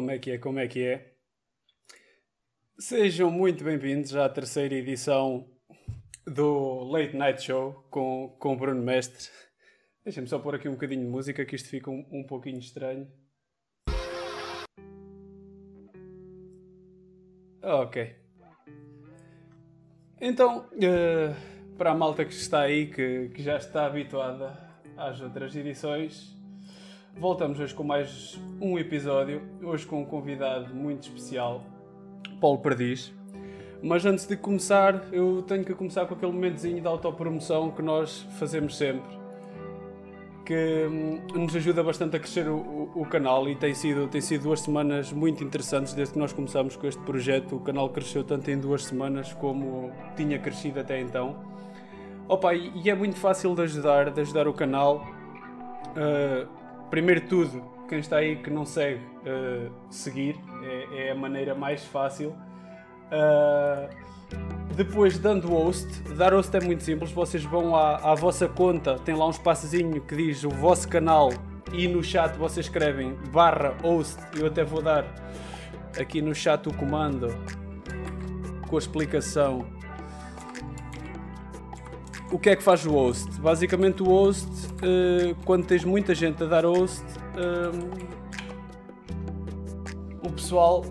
Como é que é? Como é que é? Sejam muito bem-vindos à terceira edição do Late Night Show com, com Bruno Mestre. Deixa-me só pôr aqui um bocadinho de música que isto fica um, um pouquinho estranho. Ok. Então, uh, para a malta que está aí, que, que já está habituada às outras edições, voltamos hoje com mais um episódio. Hoje com um convidado muito especial, Paulo Perdiz. Mas antes de começar, eu tenho que começar com aquele momentozinho de autopromoção que nós fazemos sempre que hum, nos ajuda bastante a crescer o, o, canal e tem sido, tem sido duas semanas muito interessantes desde que nós começamos com este projeto. O canal cresceu tanto em duas semanas como tinha crescido até então. Opa, e é muito fácil de ajudar, de ajudar o canal. Uh, primeiro tudo, quem está aí que não segue, uh, seguir é, é, a maneira mais fácil. Uh, depois, dando host, dar host é muito simples. Vocês vão à, à vossa conta, tem lá um espaçozinho que diz o vosso canal e no chat vocês escrevem barra host. Eu até vou dar aqui no chat o comando com a explicação. O que é que faz o host? Basicamente, o host, uh, quando tens muita gente a dar host, uh, o pessoal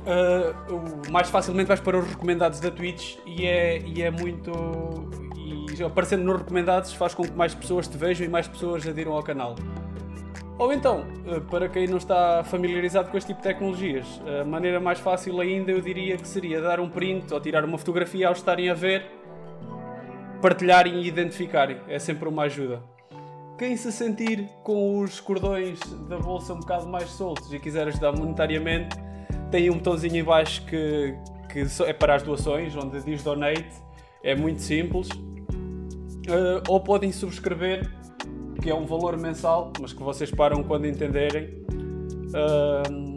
uh, mais facilmente vais para os recomendados da Twitch e é, e é muito. E aparecendo nos recomendados faz com que mais pessoas te vejam e mais pessoas adiram ao canal. Ou então, para quem não está familiarizado com este tipo de tecnologias, a maneira mais fácil ainda eu diria que seria dar um print ou tirar uma fotografia ao estarem a ver, partilharem e identificarem. É sempre uma ajuda. Quem se sentir com os cordões da bolsa um bocado mais soltos e quiser ajudar monetariamente, tem um botãozinho em baixo que, que é para as doações, onde diz donate. É muito simples. Uh, ou podem subscrever, que é um valor mensal, mas que vocês param quando entenderem. Uh,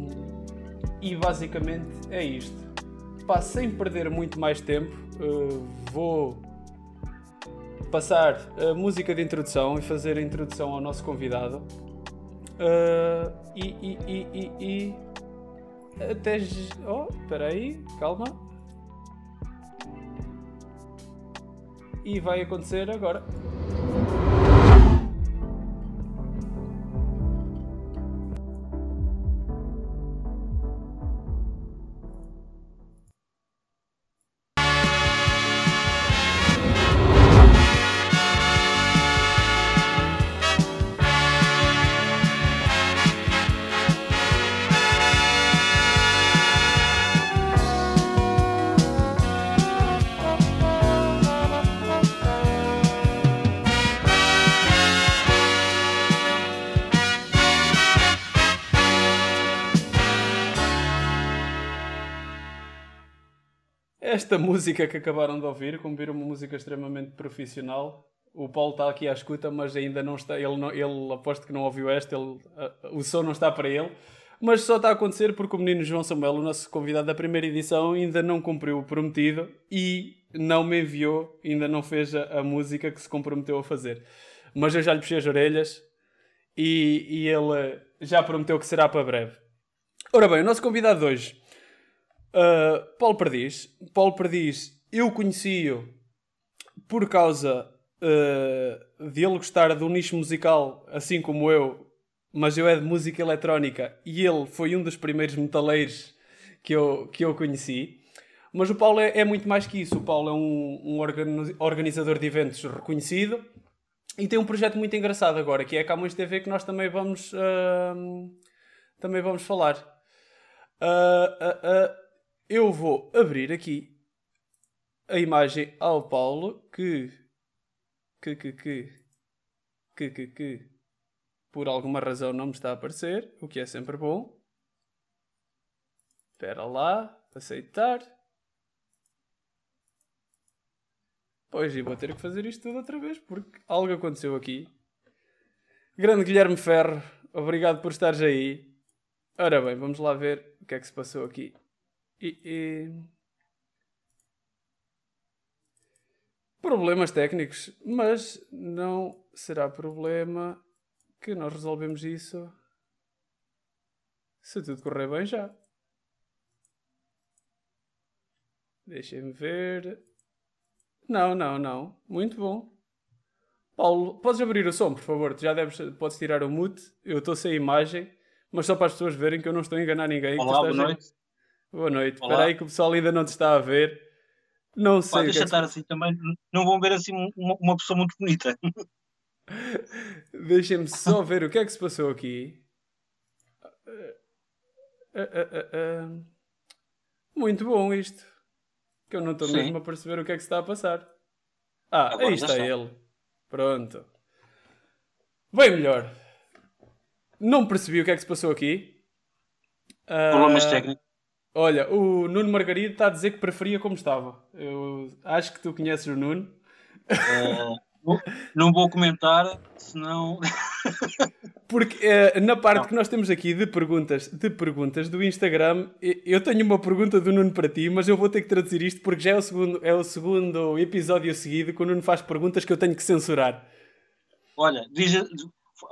e basicamente é isto. Pá, sem perder muito mais tempo, uh, vou passar a música de introdução e fazer a introdução ao nosso convidado. e, e, e, e até. Oh, espera aí, calma. E vai acontecer agora. Esta música que acabaram de ouvir, como viram, uma música extremamente profissional. O Paulo está aqui à escuta, mas ainda não está. Ele, não, ele aposto que não ouviu esta, ele, uh, o som não está para ele. Mas só está a acontecer porque o menino João Samuel, o nosso convidado da primeira edição, ainda não cumpriu o prometido e não me enviou, ainda não fez a, a música que se comprometeu a fazer. Mas eu já lhe puxei as orelhas e, e ele já prometeu que será para breve. Ora bem, o nosso convidado de hoje Uh, Paulo Perdiz. Paulo Perdiz, eu conheci-o por causa uh, de ele gostar do nicho musical, assim como eu, mas eu é de música eletrónica e ele foi um dos primeiros metaleiros que eu, que eu conheci. Mas o Paulo é, é muito mais que isso. O Paulo é um, um organizador de eventos reconhecido e tem um projeto muito engraçado agora, que é a Camões TV, que nós também vamos, uh, também vamos falar. Uh, eu vou abrir aqui a imagem ao Paulo que que que que que que, que por alguma razão não me está a aparecer, o que é sempre bom. Espera lá, aceitar. Pois, e vou ter que fazer isto tudo outra vez porque algo aconteceu aqui. Grande Guilherme Ferro, obrigado por estares aí. Ora bem, vamos lá ver o que é que se passou aqui. E, e... Problemas técnicos, mas não será problema que nós resolvemos isso Se tudo correr bem, já. Deixem-me ver. Não, não, não. Muito bom. Paulo, podes abrir o som, por favor? Tu já deves, podes tirar o mute. Eu estou sem imagem, mas só para as pessoas verem que eu não estou a enganar ninguém. Olá, boa noite. Boa noite. Olá. Espera aí que o pessoal ainda não te está a ver. Não sei. Pá, deixa é estar assim também. Não vão ver assim uma, uma pessoa muito bonita. Deixem-me só ver o que é que se passou aqui. Uh, uh, uh, muito bom isto. Que eu não estou mesmo a perceber o que é que se está a passar. Ah, Agora aí está ele. Pronto. Bem melhor. Não percebi o que é que se passou aqui. Problemas técnicos. Olha, o Nuno Margarido está a dizer que preferia como estava. Eu acho que tu conheces o Nuno. Uh, não vou comentar, senão. Porque uh, na parte não. que nós temos aqui de perguntas, de perguntas do Instagram, eu tenho uma pergunta do Nuno para ti, mas eu vou ter que traduzir isto porque já é o segundo, é o segundo episódio seguido que o Nuno faz perguntas que eu tenho que censurar. Olha, diz,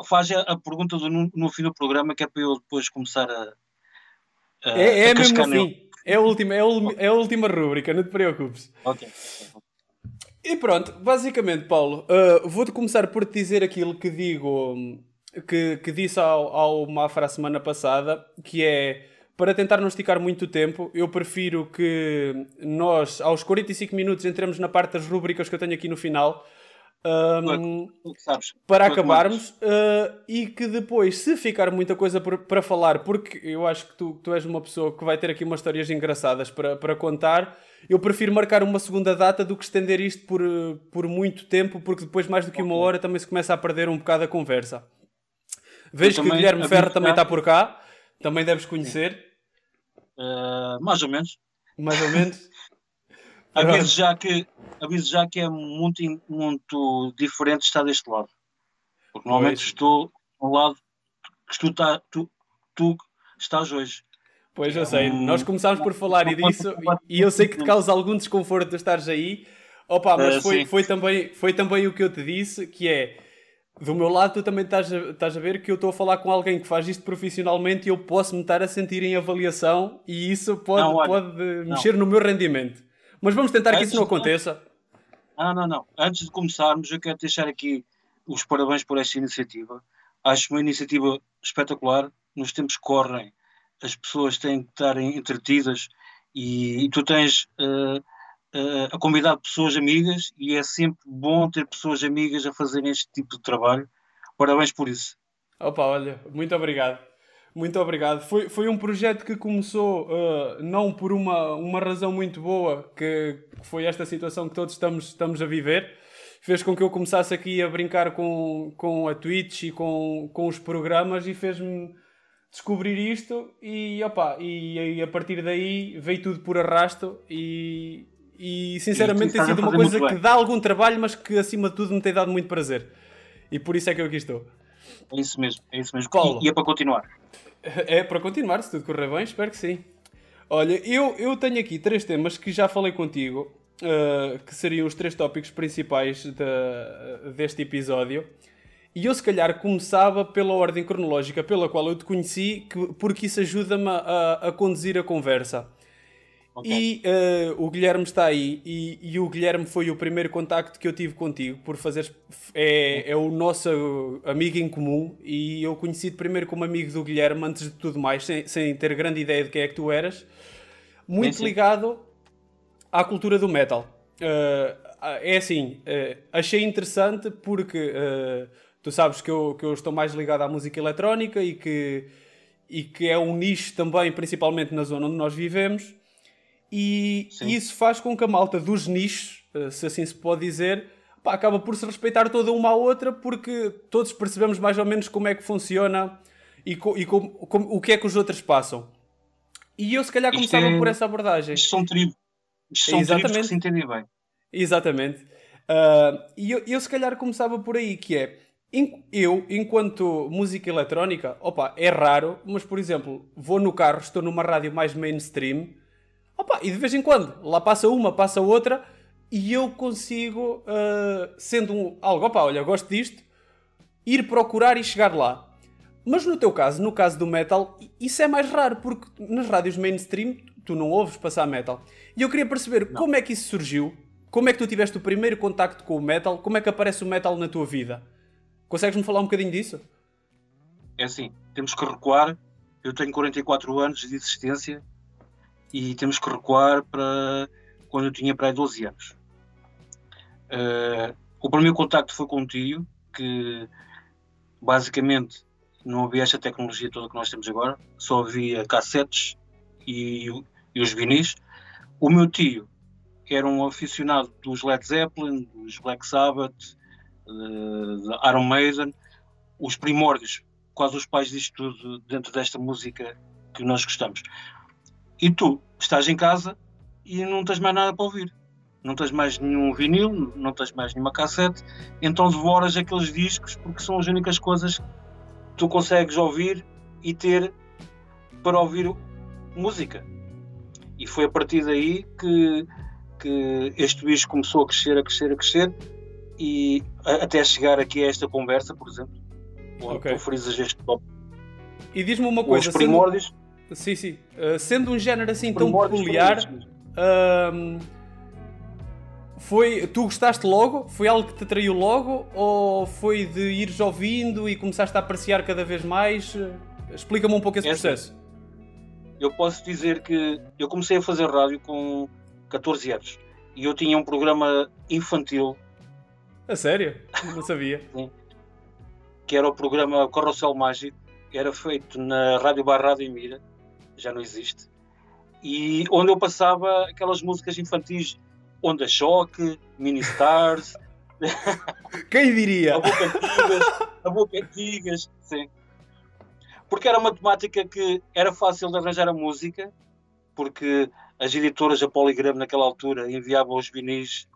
faz a pergunta do Nuno no fim do programa que é para eu depois começar a Uh, é é mesmo assim. É a, última, é, a, é a última rúbrica, não te preocupes. Ok. E pronto, basicamente, Paulo, uh, vou-te começar por te dizer aquilo que digo, que, que disse ao, ao Mafra a semana passada, que é para tentar não esticar muito tempo, eu prefiro que nós, aos 45 minutos, entremos na parte das rúbricas que eu tenho aqui no final, um, para acabarmos uh, e que depois, se ficar muita coisa por, para falar, porque eu acho que tu, tu és uma pessoa que vai ter aqui umas histórias engraçadas para, para contar, eu prefiro marcar uma segunda data do que estender isto por, por muito tempo, porque depois, mais do que uma hora, também se começa a perder um bocado a conversa. Vejo que o Guilherme Ferro também está por cá, também deves conhecer. Uh, mais ou menos. Mais ou menos. Aviso já que, aviso já que é muito, muito diferente estar deste lado. Porque normalmente pois. estou ao lado que tu, tá, tu, tu estás hoje. Pois eu sei, um, nós começámos por falar e disso e eu sei que te causa algum desconforto de estares aí. Opa, mas uh, foi, foi, também, foi também o que eu te disse, que é do meu lado tu também estás a, estás a ver que eu estou a falar com alguém que faz isto profissionalmente e eu posso me estar a sentir em avaliação e isso pode, não, olha, pode mexer no meu rendimento. Mas vamos tentar que isso não aconteça. Ah, não, não. Antes de começarmos, eu quero deixar aqui os parabéns por esta iniciativa. Acho uma iniciativa espetacular. Nos tempos que correm, as pessoas têm que estar entretidas e, e tu tens uh, uh, a convidar pessoas amigas e é sempre bom ter pessoas amigas a fazerem este tipo de trabalho. Parabéns por isso. Opa, olha, muito obrigado. Muito obrigado. Foi, foi um projeto que começou uh, não por uma, uma razão muito boa, que foi esta situação que todos estamos, estamos a viver. Fez com que eu começasse aqui a brincar com, com a Twitch e com, com os programas e fez-me descobrir isto e, opa, e, e, a partir daí veio tudo por arrasto e, e sinceramente tem sido uma coisa que dá algum trabalho, mas que acima de tudo me tem dado muito prazer. E por isso é que eu aqui estou. É isso mesmo, é isso mesmo. Paulo, e, e é para continuar. É para continuar, se tudo correr bem, espero que sim. Olha, eu, eu tenho aqui três temas que já falei contigo, uh, que seriam os três tópicos principais de, deste episódio. E eu, se calhar, começava pela ordem cronológica pela qual eu te conheci, que, porque isso ajuda-me a, a conduzir a conversa. Okay. E uh, o Guilherme está aí, e, e, o Guilherme foi o primeiro contacto que eu tive contigo, por fazer. É, é o nosso amigo em comum, e eu conheci-te primeiro como amigo do Guilherme, antes de tudo mais, sem, sem ter grande ideia de quem é que tu eras, muito sim, ligado à cultura do metal. Uh, é assim, uh, achei interessante porque tu sabes que eu, que eu estou mais ligado à música eletrónica e que, e que é um nicho também, principalmente na zona onde nós vivemos. E Sim. isso faz com que a malta dos nichos, eh, se assim se pode dizer, pá, acaba por se respeitar toda uma à outra porque todos percebemos mais ou menos como é que funciona e, co e com, com, o que é que os outros passam. E eu se calhar começava é... por essa abordagem. Isto são tribos. Isto são Exatamente. que se entendem bem. Exatamente. Uh, e eu, eu se calhar começava por aí, que é eu, enquanto música eletrónica, opa, é raro, mas por exemplo, vou no carro, estou numa rádio mais mainstream Opa, e de vez em quando, lá passa uma, passa outra, e eu consigo, uh, sendo um, algo, opa, olha, gosto disto, ir procurar e chegar lá. Mas no teu caso, no caso do metal, isso é mais raro, porque nas rádios mainstream tu não ouves passar metal. E eu queria perceber não. como é que isso surgiu, como é que tu tiveste o primeiro contacto com o metal, como é que aparece o metal na tua vida. Consegues-me falar um bocadinho disso? É assim, temos que recuar. Eu tenho 44 anos de existência e temos que recuar para quando eu tinha para aí 12 anos. Uh, o primeiro contacto foi com um tio que basicamente não havia esta tecnologia toda que nós temos agora, só havia cassetes e, e os vinis. O meu tio era um aficionado dos Led Zeppelin, dos Black Sabbath, de Iron Maiden, os primórdios, quase os pais disto tudo dentro desta música que nós gostamos. E tu estás em casa e não tens mais nada para ouvir. Não tens mais nenhum vinil, não tens mais nenhuma cassete, então devoras aqueles discos porque são as únicas coisas que tu consegues ouvir e ter para ouvir música. E foi a partir daí que, que este bicho começou a crescer, a crescer, a crescer e até chegar aqui a esta conversa, por exemplo, onde okay. tu frisas este top. E diz-me uma coisa, Os primórdios. Sim, sim. Uh, sendo um género assim tão peculiar, uh, foi, tu gostaste logo? Foi algo que te atraiu logo? Ou foi de ires ouvindo e começaste a apreciar cada vez mais? Explica-me um pouco esse é assim. processo. Eu posso dizer que eu comecei a fazer rádio com 14 anos e eu tinha um programa infantil a sério? Não sabia. Sim. Que era o programa Carrossel Mágico, era feito na Rádio Barrado em Mira, já não existe, e onde eu passava aquelas músicas infantis Onda Choque, Mini Stars. Quem diria? a Boca Antigas, a Boca Antigas, sim. Porque era uma temática que era fácil de arranjar a música, porque as editoras, a Polygram naquela altura, enviavam os vinis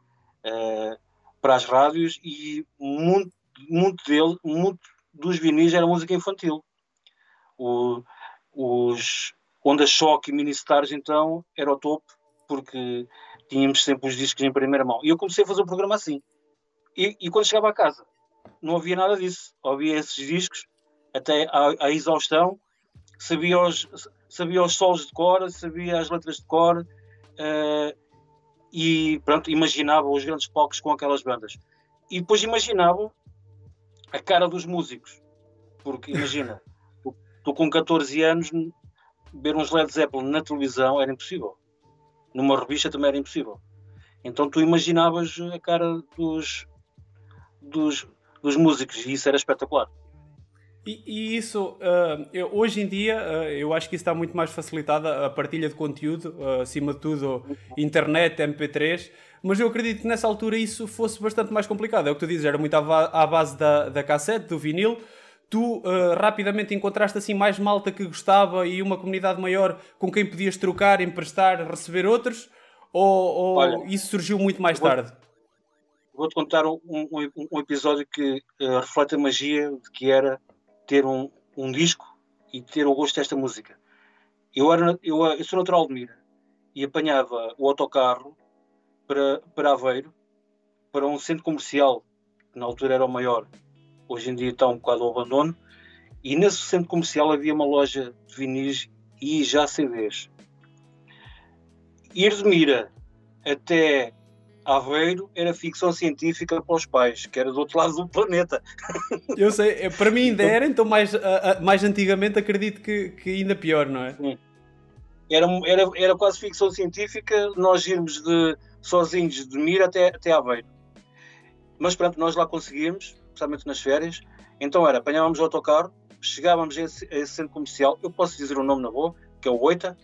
uh, para as rádios e muito, muito, dele, muito dos vinis era música infantil. O, os Onda Choque e Mini Stars, então, era o topo, porque tínhamos sempre os discos em primeira mão. E eu comecei a fazer o programa assim. E, e quando chegava a casa, não havia nada disso. Havia esses discos, até à, à exaustão, sabia os, sabia os solos de cor, sabia as letras de cor, uh, e pronto, imaginava os grandes palcos com aquelas bandas. E depois imaginava a cara dos músicos, porque imagina, tu com 14 anos ver uns Led Zeppelin na televisão era impossível. Numa revista também era impossível. Então tu imaginavas a cara dos, dos, dos músicos e isso era espetacular. E, e isso, uh, eu, hoje em dia, uh, eu acho que está muito mais facilitada a partilha de conteúdo, uh, acima de tudo, internet, MP3. Mas eu acredito que nessa altura isso fosse bastante mais complicado. É o que tu dizes, era muito à, à base da, da cassete, do vinil. Tu rapidamente encontraste assim mais malta que gostava e uma comunidade maior com quem podias trocar, emprestar, receber outros? Ou, ou Olha, isso surgiu muito mais vou, tarde? Vou-te contar um, um, um, episódio que reflete a magia de que era ter um, um disco e ter o gosto desta música. Eu, era, eu, eu sou natural de Mira e apanhava o autocarro para, para Aveiro, para um centro comercial, que na altura era o maior, hoje em dia está um bocado ao abandono, e nesse centro comercial havia uma loja de vinis e já CDs. Ir de Mira até Aveiro era ficção científica para os pais, que era do outro lado do planeta. Eu sei, é, para mim ainda era, então mais, mais antigamente acredito que, que ainda pior, não é? Sim. Era, era, era quase ficção científica nós irmos de, sozinhos de Mira até, até Aveiro. Mas pronto, nós lá conseguimos, especialmente nas férias. Então era, apanhávamos o autocarro, chegávamos a esse, a esse centro comercial, eu posso dizer o nome na boa, que é o Oita.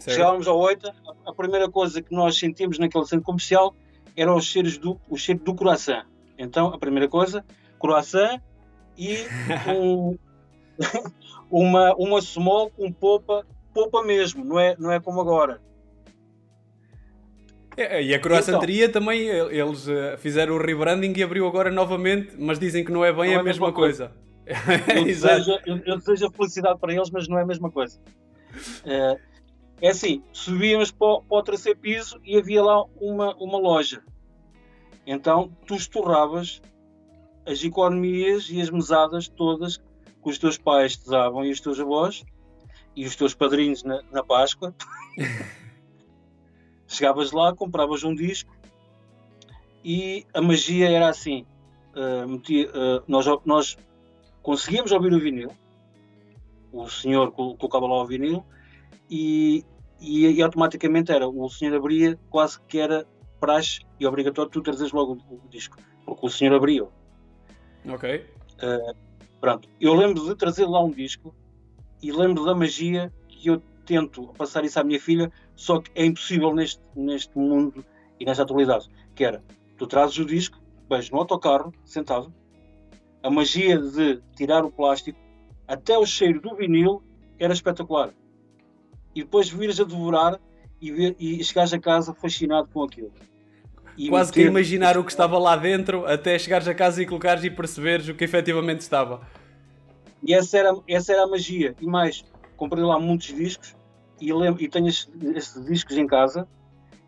Chegávamos ao Oita, a primeira coisa que nós sentimos naquele centro comercial eram os cheiros do, o cheiro do croissant. Então, a primeira coisa, croissant e um, uma, uma small com popa, popa mesmo, não é, não é como agora. É, e a croissanteria então, também, eles uh, fizeram o rebranding e abriu agora novamente, mas dizem que não é bem não a, é mesma, mesma coisa. coisa. eu, desejo, eu, eu, desejo, a felicidade para eles, mas não é a mesma coisa. Uh, é assim, subíamos para, para o terceiro piso e havia lá uma, uma loja. Então tu estorravas as economias e as mesadas todas que os teus pais te davam e os teus avós e os teus padrinhos na, na Páscoa. Chegavas lá, compravas um disco e a magia era assim: uh, metia, uh, nós, nós conseguíamos ouvir o vinil, o senhor colocava lá o vinil e, e, e, automaticamente era o senhor abria, quase que era praxe e obrigatório tu trazeres logo o, o disco, porque o senhor abriu. Ok. Uh, pronto, eu lembro de trazer lá um disco e lembro da magia que eu tento passar isso à minha filha, só que é impossível neste, neste mundo e nesta atualidade. Que era, tu trazes o disco, vais no autocarro, sentado, a magia de tirar o plástico, até o cheiro do vinil era espetacular. E depois vires a devorar e, ver, e chegares a casa fascinado com aquilo. E Quase que imaginar o que estava lá dentro até chegares a casa e colocares e perceberes o que efetivamente estava. E essa era, essa era a magia. E mais, comprei lá muitos discos e, lembro, e tenho esses, esses, discos em casa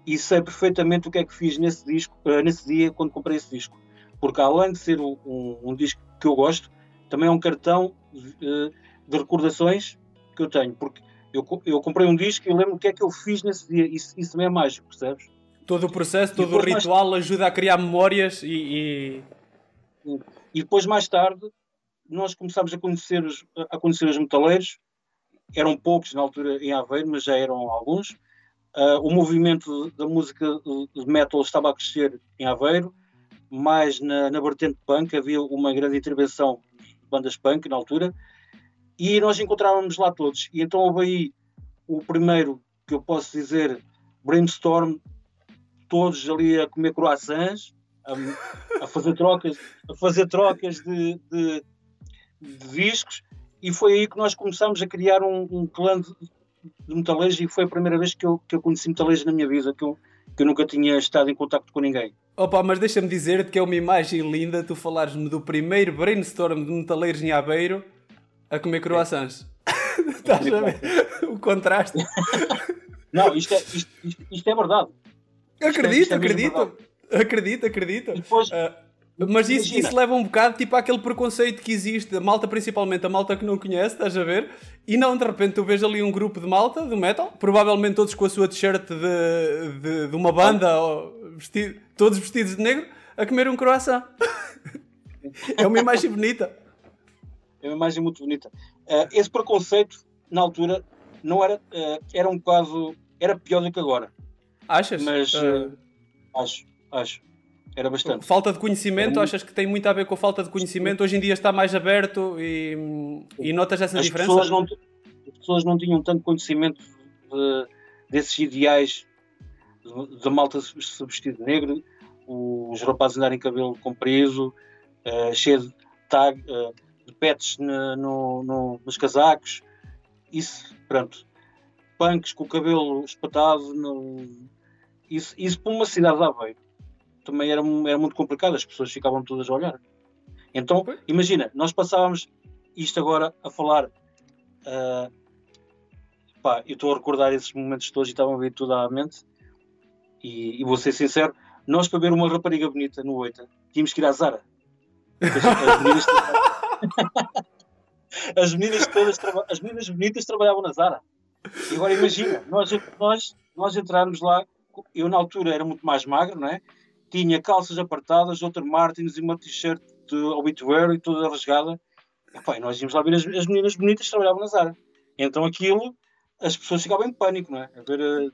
e sei perfeitamente o que é que fiz nesse, disco, uh, nesse dia quando comprei esse disco. Porque além de ser um, um, um disco que eu gosto, também é um cartão uh, de recordações que eu tenho. Porque eu, eu comprei um disco e lembro o que é que eu fiz nesse dia. Isso, isso também é mágico, percebes? Todo o processo, todo o ritual mais... ajuda a criar memórias e, e... e. depois, mais tarde, nós começámos a conhecer os, a conhecer os metaleiros. Eram poucos na altura em Aveiro, mas já eram alguns. Uh, o movimento da música de metal estava a crescer em Aveiro, mais na, na vertente punk. Havia uma grande intervenção de bandas punk na altura. E nós encontrávamos lá todos. E então houve aí o primeiro que eu posso dizer brainstorm todos ali a comer croissants, a, a fazer trocas, a fazer trocas de, de, de, discos, e foi aí que nós começamos a criar um, um clã de, de metaleiros e foi a primeira vez que eu, que eu conheci metaleiros na minha vida, que eu, que eu nunca tinha estado em contato com ninguém. Opa, mas deixa-me dizer-te que é uma imagem linda tu falares-me do primeiro brainstorm de metaleiros em Aveiro a comer croissants. É. Estás a ver o contraste? Não, isto é, isto, isto, isto é verdade. Acredito, é, acredito. Acredito, acredito. Depois, uh, mas isso, isso, leva um bocado tipo àquele preconceito que existe, a malta principalmente, a malta que não conhece, estás a ver? E não, de repente tu vês ali um grupo de malta, do metal, provavelmente todos com a sua t-shirt de, de, de, uma banda, vestido, todos vestidos de negro, a comer um croissant. é uma imagem bonita. É uma imagem muito bonita. Uh, esse preconceito, na altura, não era, uh, era um caso, era pior do que agora. Achas? Mas uh... acho, acho. Era bastante. Falta de conhecimento, achas que tem muito a ver com a falta de conhecimento? Hoje em dia está mais aberto e, e notas essa as diferença? Pessoas não, as pessoas não tinham tanto conhecimento de, desses ideais da malta se vestir de negro, os rapazes andarem cabelo comprido, uh, cheio de tag, uh, de pets no, no, nos casacos. Isso, pronto. Punks com o cabelo espetado, no, isso, isso para uma cidade de Aveiro também era, era muito complicado, as pessoas ficavam todas a olhar. Então, imagina, nós passávamos isto agora a falar. Uh, pá, eu estou a recordar esses momentos todos e estavam a vir tudo à mente. E, e vou ser sincero, nós para ver uma rapariga bonita no Oita, tínhamos que ir à Zara. As, as, meninas, as, meninas, todas, as meninas bonitas trabalhavam na Zara. E agora imagina, nós, nós, nós entrarmos lá eu na altura era muito mais magro, não é? Tinha calças apertadas, outra Martins e uma t-shirt de obituary toda rasgada. E, pá, nós íamos lá ver as, as, meninas bonitas que trabalhavam na Zara. Então aquilo, as pessoas ficavam em pânico, não é? A ver uh,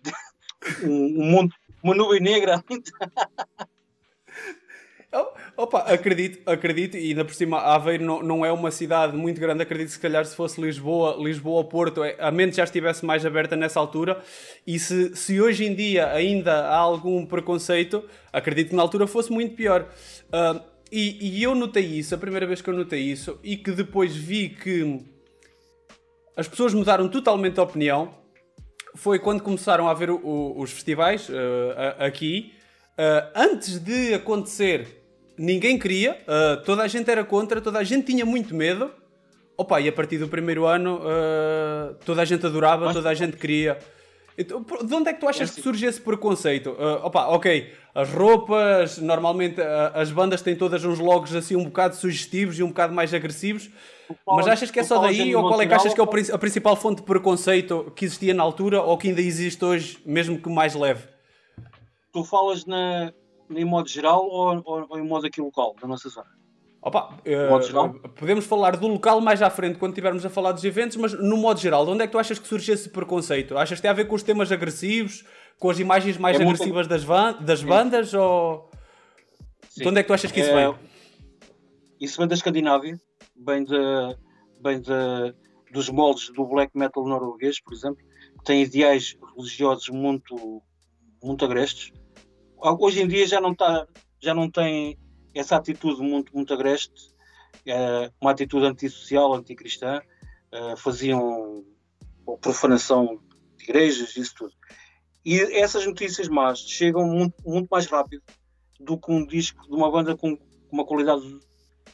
um, um uma nuvem negra. Opa, acredito, acredito, e ainda por cima Aveiro não, não é uma cidade muito grande, acredito que se calhar se fosse Lisboa, Lisboa ou Porto, é, a mente já estivesse mais aberta nessa altura, e se, se hoje em dia ainda há algum preconceito, acredito que na altura fosse muito pior. Uh, e, e eu notei isso, a primeira vez que eu notei isso, e que depois vi que as pessoas mudaram totalmente de opinião, foi quando começaram a haver o, o, os festivais uh, aqui, uh, antes de acontecer ninguém queria, uh, toda a gente era contra, toda a gente tinha muito medo. Opa, e a partir do primeiro ano uh, toda a gente adorava, toda a gente queria. Então, de onde é que tu achas é assim. que surge esse preconceito? Uh, opa, ok, as roupas, normalmente uh, as bandas têm todas uns logos assim um bocado sugestivos e um bocado mais agressivos. Mas achas que é só daí ou qual é que achas que é a principal fonte de preconceito que existia na altura ou que ainda existe hoje, mesmo que mais leve? Tu falas na, em modo geral ou, ou, ou em modo aqui local, da nossa zona? Opa, uh, podemos falar do local mais à frente quando estivermos a falar dos eventos, mas no modo geral, de onde é que tu achas que surge esse preconceito? Achas que tem a ver com os temas agressivos, com as imagens mais é agressivas muito... das, van das bandas? Ou Sim. de onde é que tu achas que isso é... vem? Isso vem da Escandinávia, vem, de, vem de, dos moldes do black metal norueguês, por exemplo, que tem ideais religiosos muito, muito agrestes. Hoje em dia já não, tá, já não tem essa atitude muito, muito agreste, é, uma atitude antissocial, anticristã, é, faziam profanação de igrejas, isso tudo. E essas notícias más chegam muito, muito mais rápido do que um disco de uma banda com uma qualidade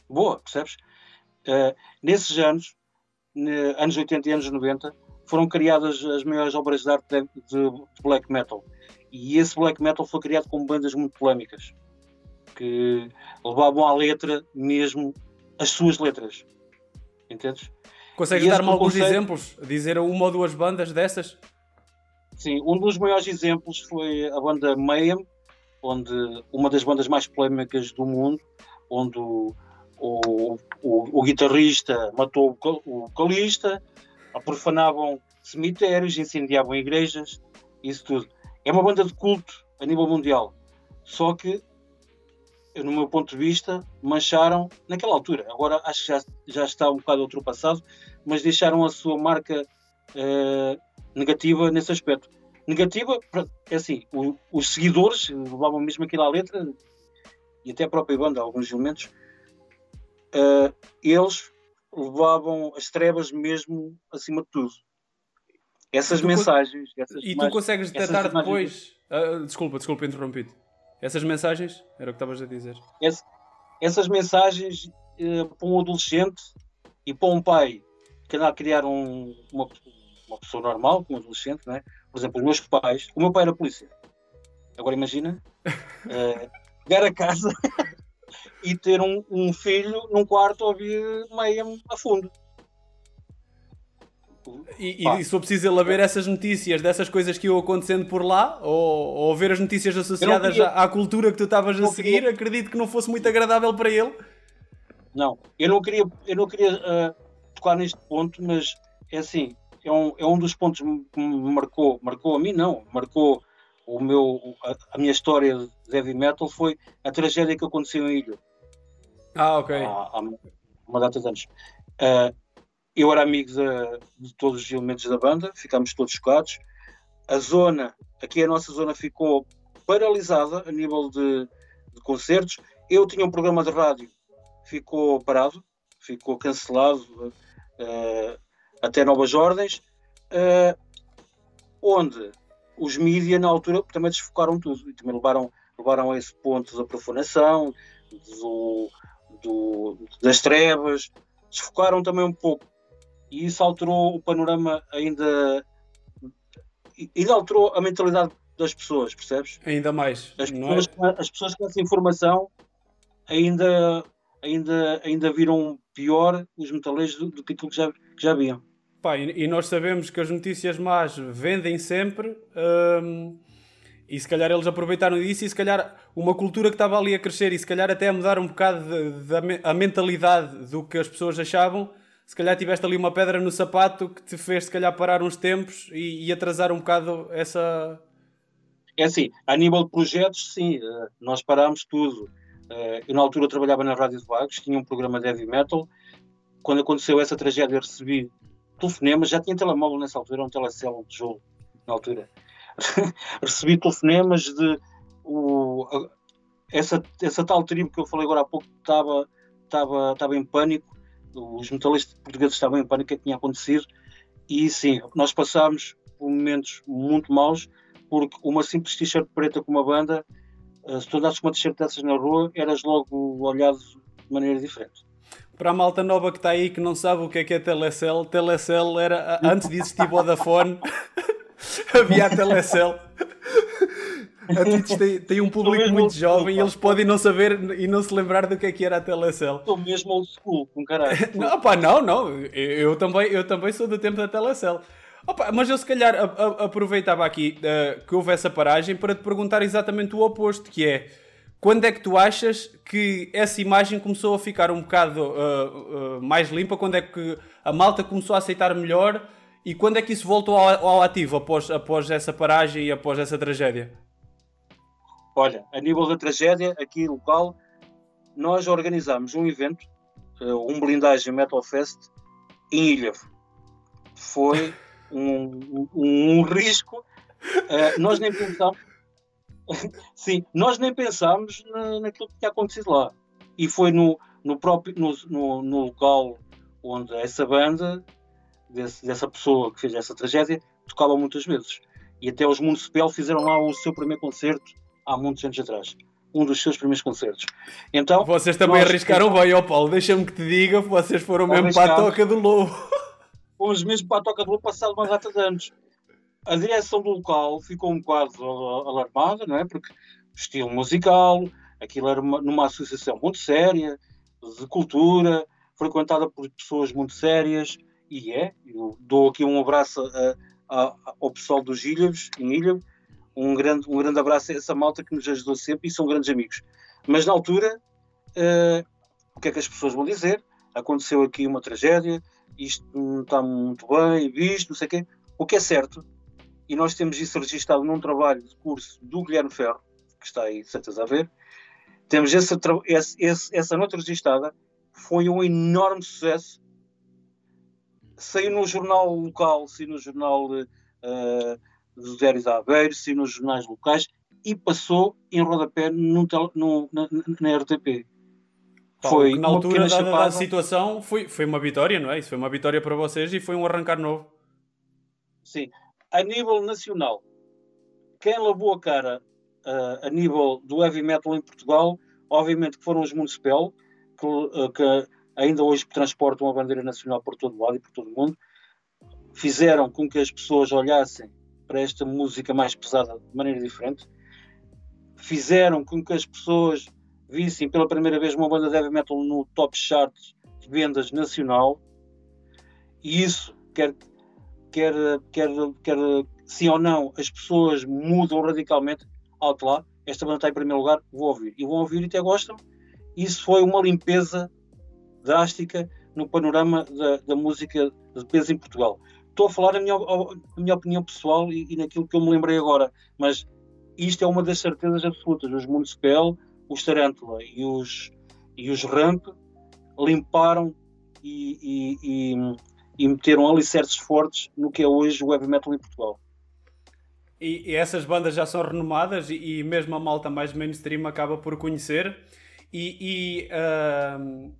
boa, percebes? Uh, nesses anos, anos 80 e anos 90, foram criadas as maiores obras de arte de, de, black metal. E esse black metal foi criado com bandas muito polémicas que levavam à letra mesmo as suas letras. Entendes? Consegues dar-me alguns conceito... exemplos? Dizer uma ou duas bandas dessas? Sim, um dos maiores exemplos foi a banda Mayhem, onde uma das bandas mais polémicas do mundo, onde o, o, o, o guitarrista matou o vocalista, profanavam cemitérios, incendiavam igrejas, isso tudo. É uma banda de culto a nível mundial. Só que no meu ponto de vista, mancharam naquela altura. Agora acho que já, já está um bocado ultrapassado, mas deixaram a sua marca uh, negativa nesse aspecto. Negativa, é assim, o, os seguidores levavam mesmo aquilo à letra e até a própria banda, alguns elementos, uh, eles levavam as trevas mesmo acima de tudo. Essas mensagens. Essas e tu consegues detectar depois. Uh, desculpa, desculpa interrompido. Essas mensagens, era o que estavas a dizer. Ess, essas mensagens uh, para um adolescente e para um pai que anda a criar um, uma, uma pessoa normal, um adolescente, né? por exemplo, os meus pais, o meu pai era polícia. Agora imagina uh, chegar a casa e ter um, um, filho num quarto a ouvir meio a fundo. E, e se for preciso ele ver essas notícias dessas coisas que iam acontecendo por lá, ou, ou ver as notícias associadas queria... à, à, cultura que tu estavas a seguir, queria... acredito que não fosse muito agradável para ele. Não, eu não queria, eu não queria uh, tocar neste ponto, mas é assim, é um, é um dos pontos que me marcou, marcou a mim não, marcou o meu, a, a minha história de heavy metal foi a tragédia que aconteceu em Ilho. Ah, ok. Há, há uma data de anos. Uh, eu era amigo de, de, todos os elementos da banda, ficámos todos chocados. A zona, aqui a nossa zona ficou paralisada a nível de, de concertos. Eu tinha um programa de rádio, ficou parado, ficou cancelado uh, até novas ordens, uh, onde os mídias na altura também desfocaram tudo e também levaram, levaram a esse ponto da profanação, do, do, das trevas, desfocaram também um pouco e isso alterou o panorama ainda. ainda alterou a mentalidade das pessoas, percebes? Ainda mais. As pessoas, é? as pessoas com essa informação ainda, ainda, ainda viram pior os metaleiros do, do que aquilo que já, que já viam. Pá, e, e, nós sabemos que as notícias más vendem sempre. Hum, e se calhar eles aproveitaram disso e se calhar uma cultura que estava ali a crescer e se calhar até a mudar um bocado de, de, a mentalidade do que as pessoas achavam se calhar tiveste ali uma pedra no sapato que te fez se calhar parar uns tempos e, e atrasar um bocado essa. É assim, a nível de projetos, sim, eh, nós parámos tudo. Eh, eu na altura trabalhava na Rádio de Vagos, tinha um programa de heavy metal. Quando aconteceu essa tragédia, recebi telefonemas, já tinha telemóvel nessa altura, um telecel de jogo na altura. recebi telefonemas de o, essa, essa tal tribo que eu falei agora há pouco estava, estava, estava em pânico os metalistas portugueses estavam em pânico, o que tinha acontecido, e sim, nós passámos por momentos muito maus, porque uma simples t-shirt preta com uma banda, eh, se tu andasses com uma t-shirt dessas na rua, eras logo olhado de maneira diferente. Para a malta nova que está aí que não sabe o que é que é Telecel, Telecel era antes de existir Vodafone, havia a Telecel. A Twitch tem, tem um público muito jovem e eles podem não saber e não se lembrar do que é que era a Telecel. Estou mesmo old school, com caralho. não, pá, não, não. Eu, eu, também, eu também sou do tempo da Telecel. Opa, mas eu se calhar a, a, aproveitava aqui uh, que houve essa paragem para te perguntar exatamente o oposto, que é quando é que tu achas que essa imagem começou a ficar um bocado uh, uh, mais limpa? Quando é que a malta começou a aceitar melhor? E quando é que isso voltou ao, ao ativo após, após essa paragem e após essa tragédia? Olha, a nível da tragédia, aqui local, nós organizámos um evento, um blindagem Metal Fest, em Ilhavo. Foi um, um, um risco. Uh, nós nem pensámos. Sim, nós nem pensámos na, naquilo que tinha acontecido lá. E foi no, no próprio no, no, no local onde essa banda, desse, dessa pessoa que fez essa tragédia, tocava muitas vezes. E até os Municipal fizeram lá o seu primeiro concerto há muitos anos atrás. Um dos seus primeiros concertos. Então, vocês também nós... arriscaram bem, ó Paulo. Deixa-me que te diga, vocês foram mesmo para a toca do lobo fomos mesmo para a Toca do passado uma data de anos. A direção do local ficou um bocado alarmada, não é? Porque estilo musical, aquilo era uma, numa associação muito séria, de cultura, frequentada por pessoas muito sérias, e é. Eu dou aqui um abraço a, a, ao pessoal dos Ilhas, em Ilha, um grande, um grande abraço a essa malta que nos ajudou sempre e são grandes amigos. Mas na altura, uh, o que é que as pessoas vão dizer? Aconteceu aqui uma tragédia, isto não está muito bem visto, não sei o quê. O que é certo, e nós temos isso registado num trabalho de curso do Guilherme Ferro, que está aí de certeza a ver, temos essa, essa, essa nota registada, foi um enorme sucesso. Saiu no jornal local, saiu no jornal uh, dos Diários da Aveiro, saiu nos jornais locais e passou em rodapé no, no, na, na RTP foi na altura da, da, situação foi, foi uma vitória, não é? Isso foi uma vitória para vocês e foi um arrancar novo. Sim. A nível nacional, quem lavou a cara uh, a nível do heavy metal em Portugal, obviamente que foram os Municipal, que, uh, que ainda hoje transportam a bandeira nacional por todo lado e por todo o mundo, fizeram com que as pessoas olhassem para esta música mais pesada de maneira diferente, fizeram com que as pessoas vissem pela primeira vez uma banda de heavy metal no top chart de vendas nacional. E isso quer quer quer quer sim ou não as pessoas mudam radicalmente. Alto lá esta banda está em primeiro lugar vou ouvir. E vão ouvir e até gostam. Isso foi uma limpeza drástica no panorama da, da música de peso em Portugal estou a falar a minha, a minha opinião pessoal e, e naquilo que eu me lembrei agora mas isto é uma das certezas absolutas os Municipal os Tarântula e os, e os Ramp limparam e, e, e, e meteram alicerces fortes no que é hoje o heavy metal em Portugal. E, e, essas bandas já são renomadas e, e, mesmo a malta mais mainstream acaba por conhecer. E, e uh,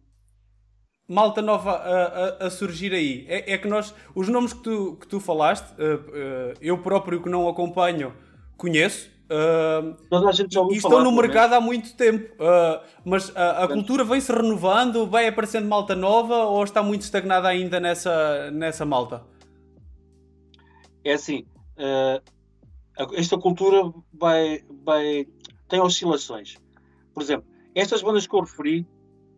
malta nova a, a, a, surgir aí. É, é, que nós, os nomes que tu, que tu falaste, uh, uh, eu próprio que não acompanho, conheço. Uh, Toda a gente já e estão no mercado há muito tempo, mas a, a cultura vem-se renovando, vai aparecendo malta nova ou está muito estagnada ainda nessa, nessa malta? É assim, esta cultura vai, vai, tem oscilações. Por exemplo, estas bandas que eu referi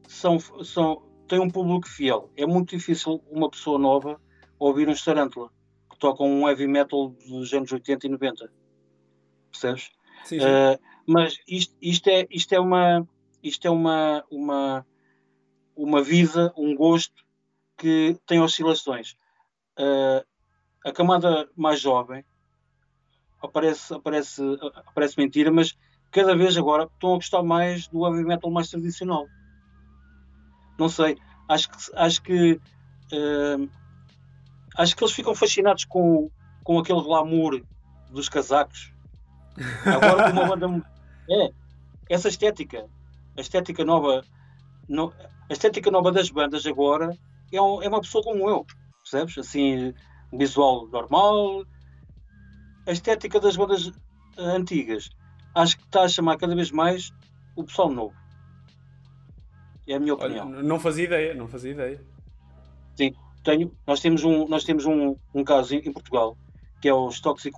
são, são, têm um público fiel. É muito difícil uma pessoa nova ouvir um Starantula que tocam um heavy metal dos anos 80 e 90 percebes? Sim, sim. Uh, mas isto, isto, é, isto é uma isto é uma, uma, uma vida, um gosto que tem oscilações. Uh, a camada mais jovem aparece, aparece, aparece mentira, mas cada vez agora estão a gostar mais do heavy metal mais tradicional. Não sei, acho que acho que uh, acho que eles ficam fascinados com, com aquele glamour dos casacos Agora uma banda. É, essa estética, a estética nova, no, a estética nova das bandas agora é, um, é uma pessoa como eu, percebes? Assim, visual normal. A estética das bandas antigas acho que está a chamar cada vez mais o pessoal novo. É a minha opinião. Olha, não fazia ideia, não fazia ideia. Sim, tenho, nós temos um, nós temos um, um caso em, em Portugal que é o Toxic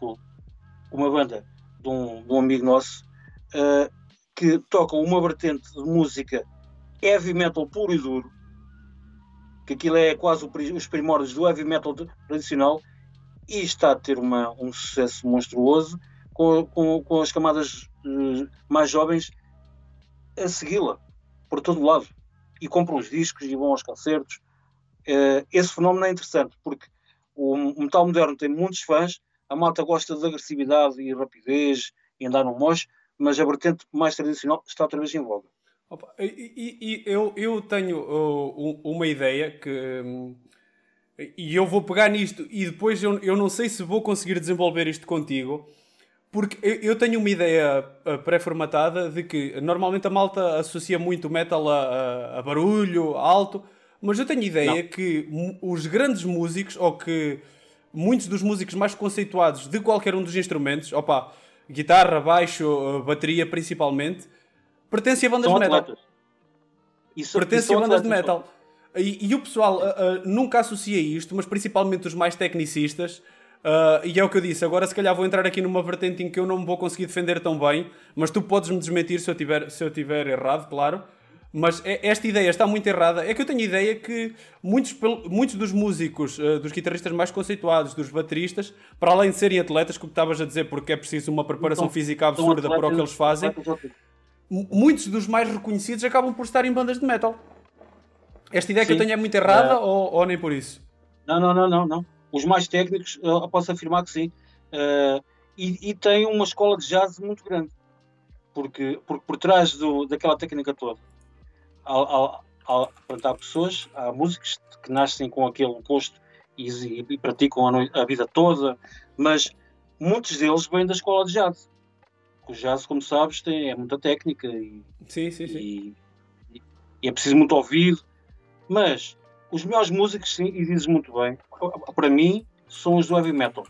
uma banda de um, de um amigo nosso uh, que toca uma vertente de música heavy metal puro e duro, que aquilo é quase os primórdios do heavy metal tradicional, e está a ter uma, um sucesso monstruoso com, com, com as camadas uh, mais jovens a segui-la por todo lado e compram os discos e vão aos concertos. Uh, esse fenómeno é interessante porque o, metal moderno tem muitos fãs, a malta gosta de agressividade e rapidez e andar no moche, mas a vertente mais tradicional está outra vez em voga. Opa, e, e, eu, eu tenho uh, uma ideia que. E eu vou pegar nisto e depois eu, eu não sei se vou conseguir desenvolver isto contigo, porque eu, tenho uma ideia uh, pré-formatada de que normalmente a malta associa muito metal a, a, a barulho, a alto, mas eu tenho ideia não. que os grandes músicos, ou que muitos dos músicos mais conceituados de qualquer um dos instrumentos, opa, guitarra, baixo, uh, bateria principalmente, pertencem a bandas são de metal. Atletas. Isso, pertencem a bandas de metal. E, e, o pessoal uh, uh, nunca associa isto, mas principalmente os mais tecnicistas. Uh, e é o que eu disse, agora se calhar vou entrar aqui numa vertente em que eu não me vou conseguir defender tão bem, mas tu podes me desmentir se eu tiver, se eu tiver errado, claro. Mas é, esta ideia está muito errada. É que eu tenho a ideia que muitos, muitos dos músicos, uh, dos guitarristas mais conceituados, dos bateristas, para além de serem atletas, como estavas a dizer, porque é preciso uma preparação então, física absurda para o que eles fazem, muitos dos mais reconhecidos acabam por estar em bandas de metal. Esta ideia Sim. que eu tenho é muito errada uh, ou, ou, nem por isso? Não, não, não, não, não. Os mais técnicos, eu posso afirmar que sim. Uh, e, e tem uma escola de jazz muito grande. Porque, porque por trás do, daquela técnica toda há, há, há, há, pessoas, há músicos que nascem com aquele gosto e, e, e praticam a, a, vida toda, mas muitos deles vêm da escola de jazz. O jazz, como sabes, tem, é muita técnica e, sim, sim, sim. E, e é preciso muito ouvido. Mas os melhores músicos, sim, e dizes muito bem, para mim, são os do heavy metal.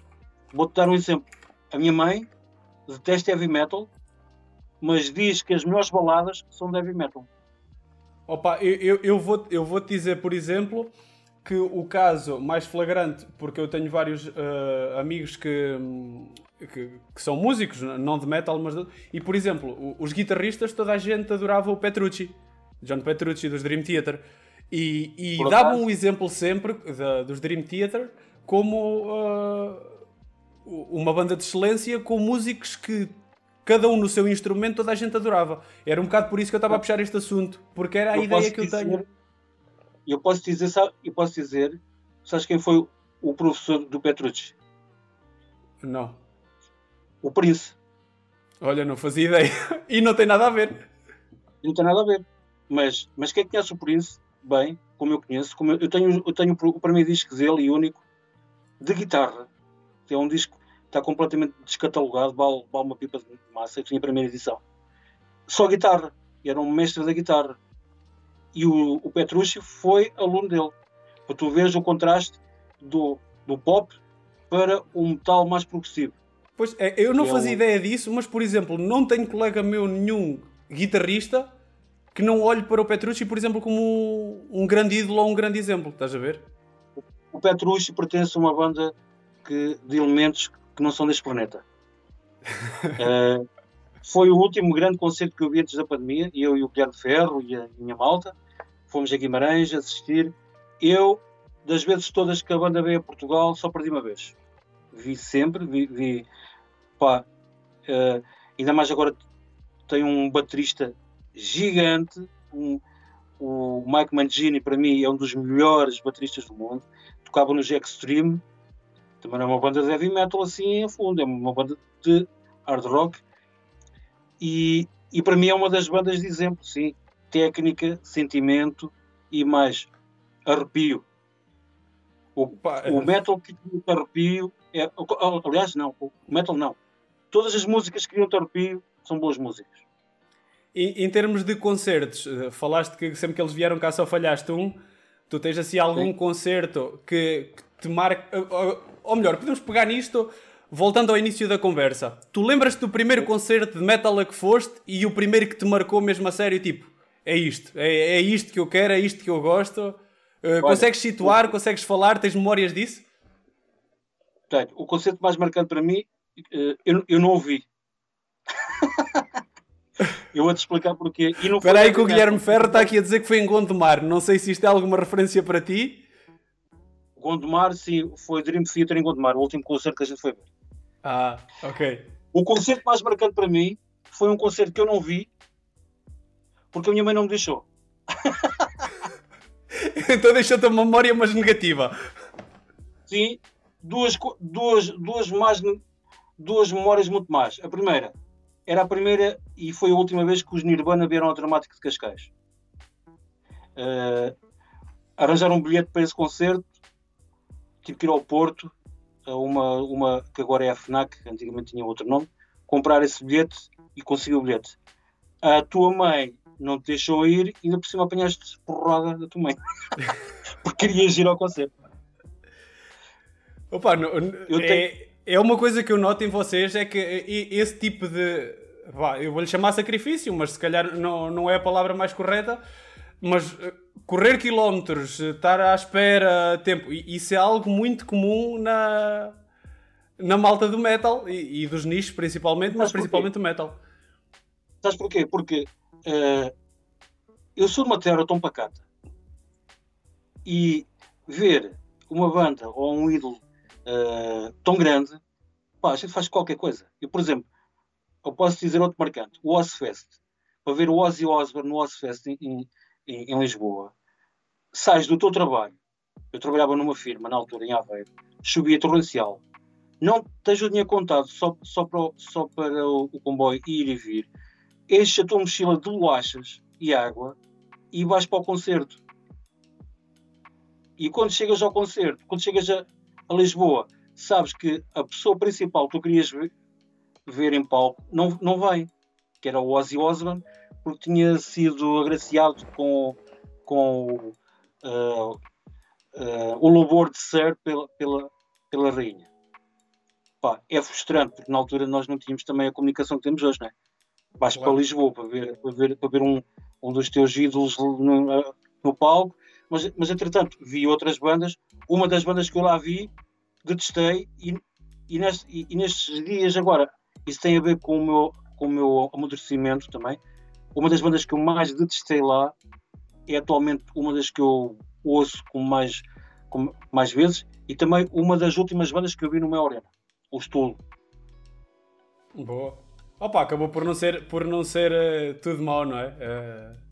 Vou-te dar um exemplo. A minha mãe detesta heavy metal, mas diz que as melhores baladas são de heavy metal. Opa, eu, eu, eu, vou, eu vou te dizer, por exemplo, que o caso mais flagrante, porque eu tenho vários uh, amigos que, que, que, são músicos, não de metal, mas. De, e por exemplo, os guitarristas, toda a gente adorava o Petrucci, John Petrucci, dos Dream Theater. E, e dava um exemplo sempre de, dos Dream Theater como uh, uma banda de excelência com músicos que cada um no seu instrumento, toda a gente adorava. Era um bocado por isso que eu estava a puxar este assunto, porque era a eu ideia que eu dizer, tenho. Eu posso dizer, sabe, eu posso dizer, sabes quem foi o professor do Petrucci? Não. O Prince. Olha, não fazia ideia. e não tem nada a ver. Não tem nada a ver. Mas, mas quem conhece o Prince, bem, como eu conheço, como eu, eu tenho, eu tenho o primeiro disco dele e único de guitarra. É um disco está completamente descatalogado, vale, vale uma pipa de massa. Eu tinha a primeira edição. Só guitarra. Era um mestre da guitarra. E o, o Petrucci foi aluno dele. Para tu veres o contraste do, do pop para o metal mais progressivo. Pois é, eu não fazia é um... ideia disso, mas por exemplo, não tenho colega meu nenhum guitarrista que não olhe para o Petrucci, por exemplo, como um, um grande ídolo ou um grande exemplo. Estás a ver? O Petrucci pertence a uma banda que, de elementos que não são deste planeta. uh, foi o último grande concerto que eu vi antes da pandemia, eu e o Guilherme Ferro e a minha malta. Fomos a Guimarães assistir. Eu, das vezes todas que a banda veio a Portugal, só perdi uma vez. Vi sempre, vi. vi pá, uh, ainda mais agora tem um baterista gigante, um, o Mike Mangini, para mim, é um dos melhores bateristas do mundo. Tocava no Jack Extreme, também não é uma banda de heavy metal assim a fundo, é uma banda de hard rock. E, e para mim é uma das bandas de exemplo, sim. Técnica, sentimento e mais arrepio. O, o metal que tinha arrepio é. Aliás, não, o metal não. Todas as músicas que criam arrepio são boas músicas. E, em termos de concertos, eh, falaste que sempre que eles vieram cá só falhaste um. Tu tens assim algum Sim. concerto que, que te marca. Eh, ou melhor, podemos pegar nisto voltando ao início da conversa. Tu lembras-te do primeiro concerto de metal a que foste e o primeiro que te marcou mesmo a sério? Tipo, é isto, é, é isto que eu quero, é isto que eu gosto. Uh, Olha, consegues situar, o... consegues falar, tens memórias disso? Tenho. O concerto mais marcante para mim, eu, eu não ouvi. Eu vou-te explicar porquê. Espera aí que o Guilherme Ferro está aqui a dizer que foi em Gondomar. Não sei se isto é alguma referência para ti. Gondomar, sim, foi Dream Theater em Gondomar, o último concerto que a gente foi ver. Ah, ok. O concerto mais marcante para mim foi um concerto que eu não vi porque a minha mãe não me deixou. então deixou-te a memória mais negativa. Sim, duas, duas, duas, mais, duas memórias muito mais. A primeira era a primeira e foi a última vez que os Nirvana vieram ao Dramático de Cascais. Uh, arranjaram um bilhete para esse concerto, tive que ir ao Porto, a uma, uma que agora é a FNAC, antigamente tinha outro nome, comprar esse bilhete e conseguir o bilhete. A tua mãe não te deixou ir e ainda por cima apanhaste porrada da tua mãe. Porque querias ir ao concerto. Opa, não, é, é uma coisa que eu noto em vocês, é que esse tipo de. Eu vou-lhe chamar sacrifício, mas se calhar não, não é a palavra mais correta. Mas eh, correr quilómetros, estar à espera tempo, isso é algo muito comum na, na malta do metal e, e dos nichos principalmente, mas principalmente do metal. Sabes porquê? Porque uh, eu sou de uma terra tão pacata e ver uma banda ou um ídolo uh, tão grande, pá, a gente faz qualquer coisa. Eu, por exemplo, eu posso dizer outro marcante, o Ozfest. Para ver o Ozzy Osbourne no Ozfest em, em, em Lisboa, sais do teu trabalho. Eu trabalhava numa firma na altura em Aveiro, chovia torrencial. Não tens o dinheiro contado só, só para, o, só para o, o comboio ir e vir enche a tua mochila de bolachas e água e vais para o concerto. E quando chegas ao concerto, quando chegas a, a Lisboa, sabes que a pessoa principal que tu querias ver, ver em palco não, não vem, que era o Ozzy Osbourne, porque tinha sido agraciado com, com uh, uh, o louvor de ser pela, pela, pela rainha. Pá, é frustrante, porque na altura nós não tínhamos também a comunicação que temos hoje, não é? vais claro. para Lisboa para ver, para ver, para ver um, um dos teus ídolos no, no palco, mas, mas entretanto vi outras bandas, uma das bandas que eu lá vi, detestei e, e, neste, e, e nestes dias agora, isso tem a ver com o meu, com o meu amadurecimento também, uma das bandas que eu mais detestei lá é atualmente uma das que eu ouço com mais, com mais vezes e também uma das últimas bandas que eu vi no meu arena, o Stolo. Boa. Opa, acabou por não ser, por não ser uh, tudo mau, não é? Uh,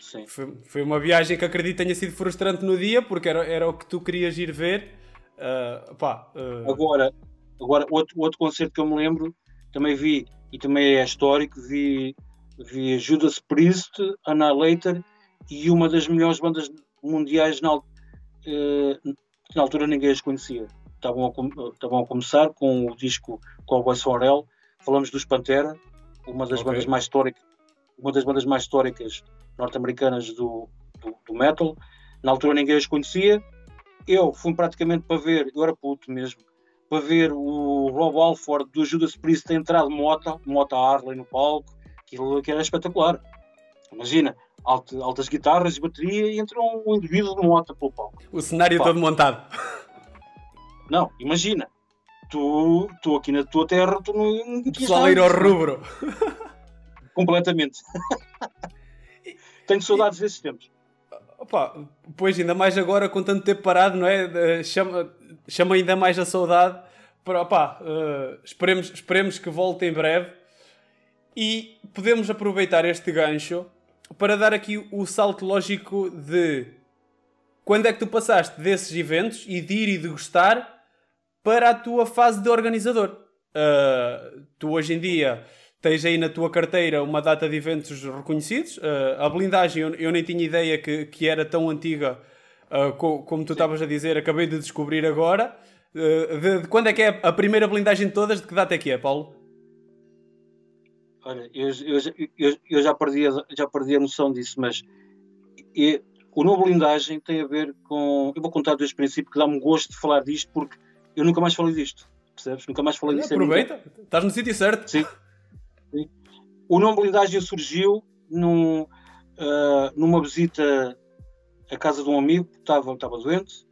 Sim. Foi, foi, uma viagem que acredito tenha sido frustrante no dia, porque era, era o que tu querias ir ver. Uh, opa, Agora, agora outro, outro concerto que eu me lembro, também vi, e também é histórico, vi, vi Judas Priest, Annihilator e uma das melhores bandas mundiais na, na altura ninguém as conhecia. Estavam a, estavam a começar com o disco Cowboys for Hell falamos dos Pantera, uma das okay. bandas mais históricas, uma das bandas mais históricas norte-americanas do, do, do, metal. Na altura ninguém as conhecia. Eu fui praticamente para ver, eu era puto mesmo, para ver o Rob Alford do Judas Priest ter entrado de moto, moto Harley no palco, aquilo que era espetacular. Imagina, altas, altas guitarras e bateria e entrou um indivíduo de moto pelo palco. O cenário Pá. todo montado. Não, imagina, tu, tu aqui na tua terra, tu não. Pessoal ir ao rubro. Completamente. Tenho saudades desses tempos. Opa, pois ainda mais agora com tanto tempo parado, não é? Chama, chama ainda mais a saudade. Para, uh, esperemos, esperemos que volte em breve e podemos aproveitar este gancho para dar aqui o salto lógico de quando é que tu passaste desses eventos e de ir e de gostar para a tua fase de organizador. Uh, tu hoje em dia tens aí na tua carteira uma data de eventos reconhecidos. Uh, a blindagem eu, eu, nem tinha ideia que, que era tão antiga uh, co, como tu estavas a dizer, acabei de descobrir agora. De, de, quando é que é a primeira blindagem de todas? De que data é que é, Paulo? Olha, eu, eu, eu, eu já, perdi a, já perdi a noção disso, mas e, o nome blindagem tem a ver com. Eu vou contar desde o princípio que dá-me gosto de falar disto, porque eu nunca mais falei disto, percebes? Nunca mais falei disto. Aproveita, estás no sítio certo. Sim. Sim. O nome blindagem surgiu num, uh, numa visita à casa de um amigo que estava, estava doente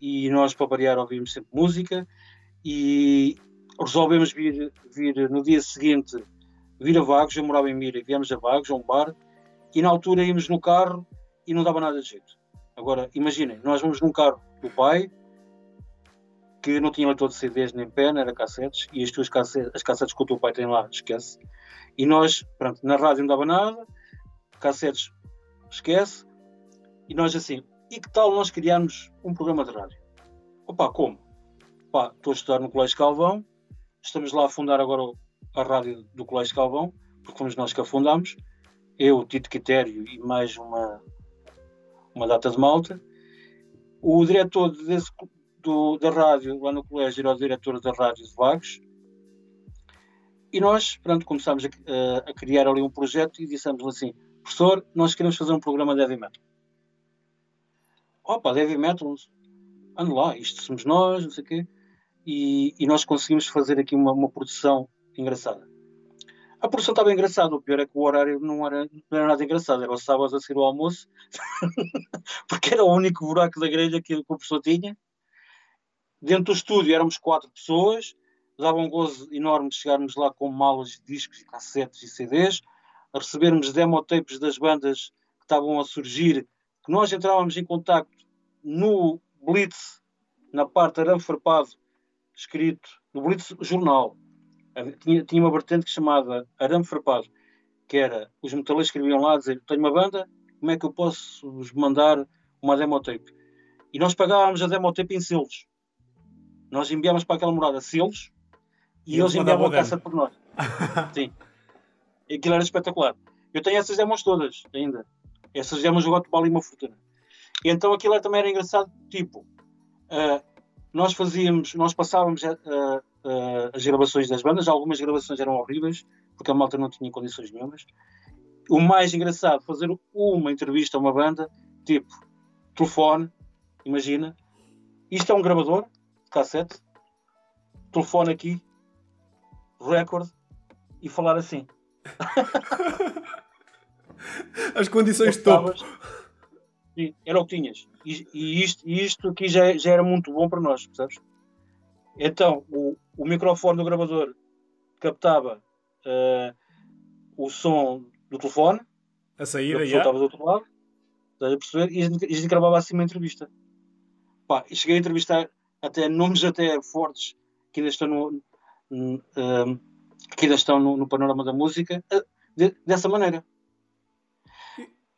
e nós, para variar, ouvimos sempre música e resolvemos vir, vir no dia seguinte vir a Vagos, eu morava em Mira e viemos a Vagos, a um bar, e na altura íamos no carro e não dava nada de jeito. Agora, imaginem, nós vamos num carro do pai, que não tinha leitor de CDs nem pena, era cassetes, e as tuas cassetes, as cassetes que o teu pai tem lá, esquece. E nós, pronto, na rádio não dava nada, cassetes, esquece, e nós assim, e que tal nós criarmos um programa de rádio? Opa, como? Opa, estou a estudar no Colégio Calvão, estamos lá a fundar agora a rádio do Colégio Calvão, porque fomos nós que a fundámos, eu, Tito Quitério e mais uma, uma data de malta. O diretor desse, do, da rádio lá no colégio era o diretor da rádio de Vagos. E nós, pronto, começámos a, a, criar ali um projeto e dissemos assim: professor, nós queremos fazer um programa de heavy metal. Opa, heavy metal, ande lá, isto somos nós, não sei o quê. E, e, nós conseguimos fazer aqui uma, uma, produção engraçada. A produção estava engraçada, o pior é que o horário não era, não era nada engraçado, era o sábado a seguir o almoço, porque era o único buraco da grelha que o professor tinha. Dentro do estúdio éramos quatro pessoas, dava um gozo enorme de chegarmos lá com malas de discos e cassetes e CDs, a recebermos demotapes das bandas que estavam a surgir, nós entrávamos em contacto no Blitz, na parte arame farpado, escrito, no Blitz Jornal. Tinha, tinha uma vertente que chamava arame farpado, que era, os metaleiros escreviam lá a dizer, tenho uma banda, como é que eu posso vos mandar uma demotape? E nós pagávamos a demotape em selos nós enviámos para aquela morada selos e, e eles enviavam a caça por nós. Sim. Aquilo era espetacular. Eu tenho essas demos todas ainda. Essas demos eu gosto ali uma fortuna. E então aquilo também era engraçado, tipo, uh, nós fazíamos, nós passávamos uh, uh, as gravações das bandas, algumas gravações eram horríveis, porque a malta não tinha condições nenhumas. O mais engraçado, fazer uma entrevista a uma banda, tipo, telefone, imagina, isto é um gravador, cassete, telefone aqui, record e falar assim. As condições de topo. Sim, era o que tinhas. E, e, isto, e isto aqui já, já era muito bom para nós, percebes? Então, o, o microfone do gravador captava uh, o som do telefone. A saída, já. estava do outro lado. Estás a perceber? E a gente, a gente gravava assim uma entrevista. Pá, e cheguei a entrevistar até nomes até fortes que ainda estão no, um, que ainda estão no, no panorama da música uh, de, dessa maneira.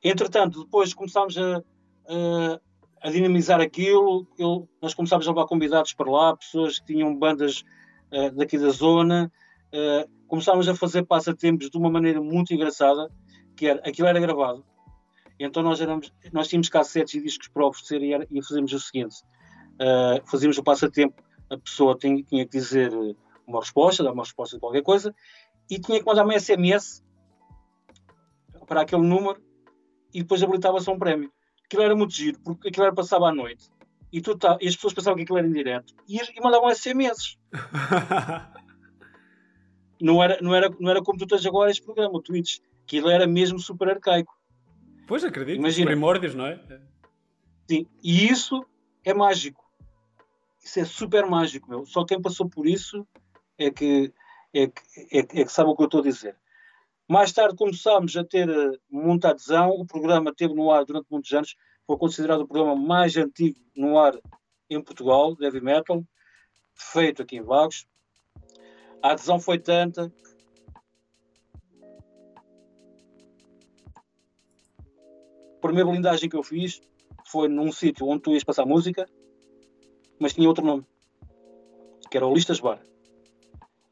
Entretanto, depois começámos a, a, a dinamizar aquilo, eu, nós começámos a levar convidados para lá, pessoas que tinham bandas uh, daqui da zona, uh, começámos a fazer passatempos de uma maneira muito engraçada, que era, aquilo era gravado, então nós, éramos, nós tínhamos cassetes e discos para oferecer e, era, e fazíamos o seguinte, uh, fazíamos o passatempo, a pessoa tinha, tinha, que dizer uma resposta, dar uma resposta de qualquer coisa, e tinha que mandar uma SMS para aquele número e depois habilitava-se um prémio. Aquilo era muito giro, porque aquilo era passava à noite e, tu tá, e as pessoas pensavam que aquilo era em direto e, e mandavam SMS. não, era, não, era, não era como tu tens agora este programa, o Twitch, aquilo era mesmo super arcaico. Pois acredito, Imagina, primórdios, não é? Sim, e isso é mágico isso é super mágico, meu. Só quem passou por isso é que, é que, é, é que sabe o que eu estou a dizer. Mais tarde começámos a ter uh, muita adesão, o programa teve no ar durante muitos anos, foi considerado o programa mais antigo no ar em Portugal, de heavy metal, feito aqui em Vagos. A adesão foi tanta. A primeira blindagem que eu fiz foi num sítio onde tu ias passar música, mas tinha outro nome, que era o Listas Bar.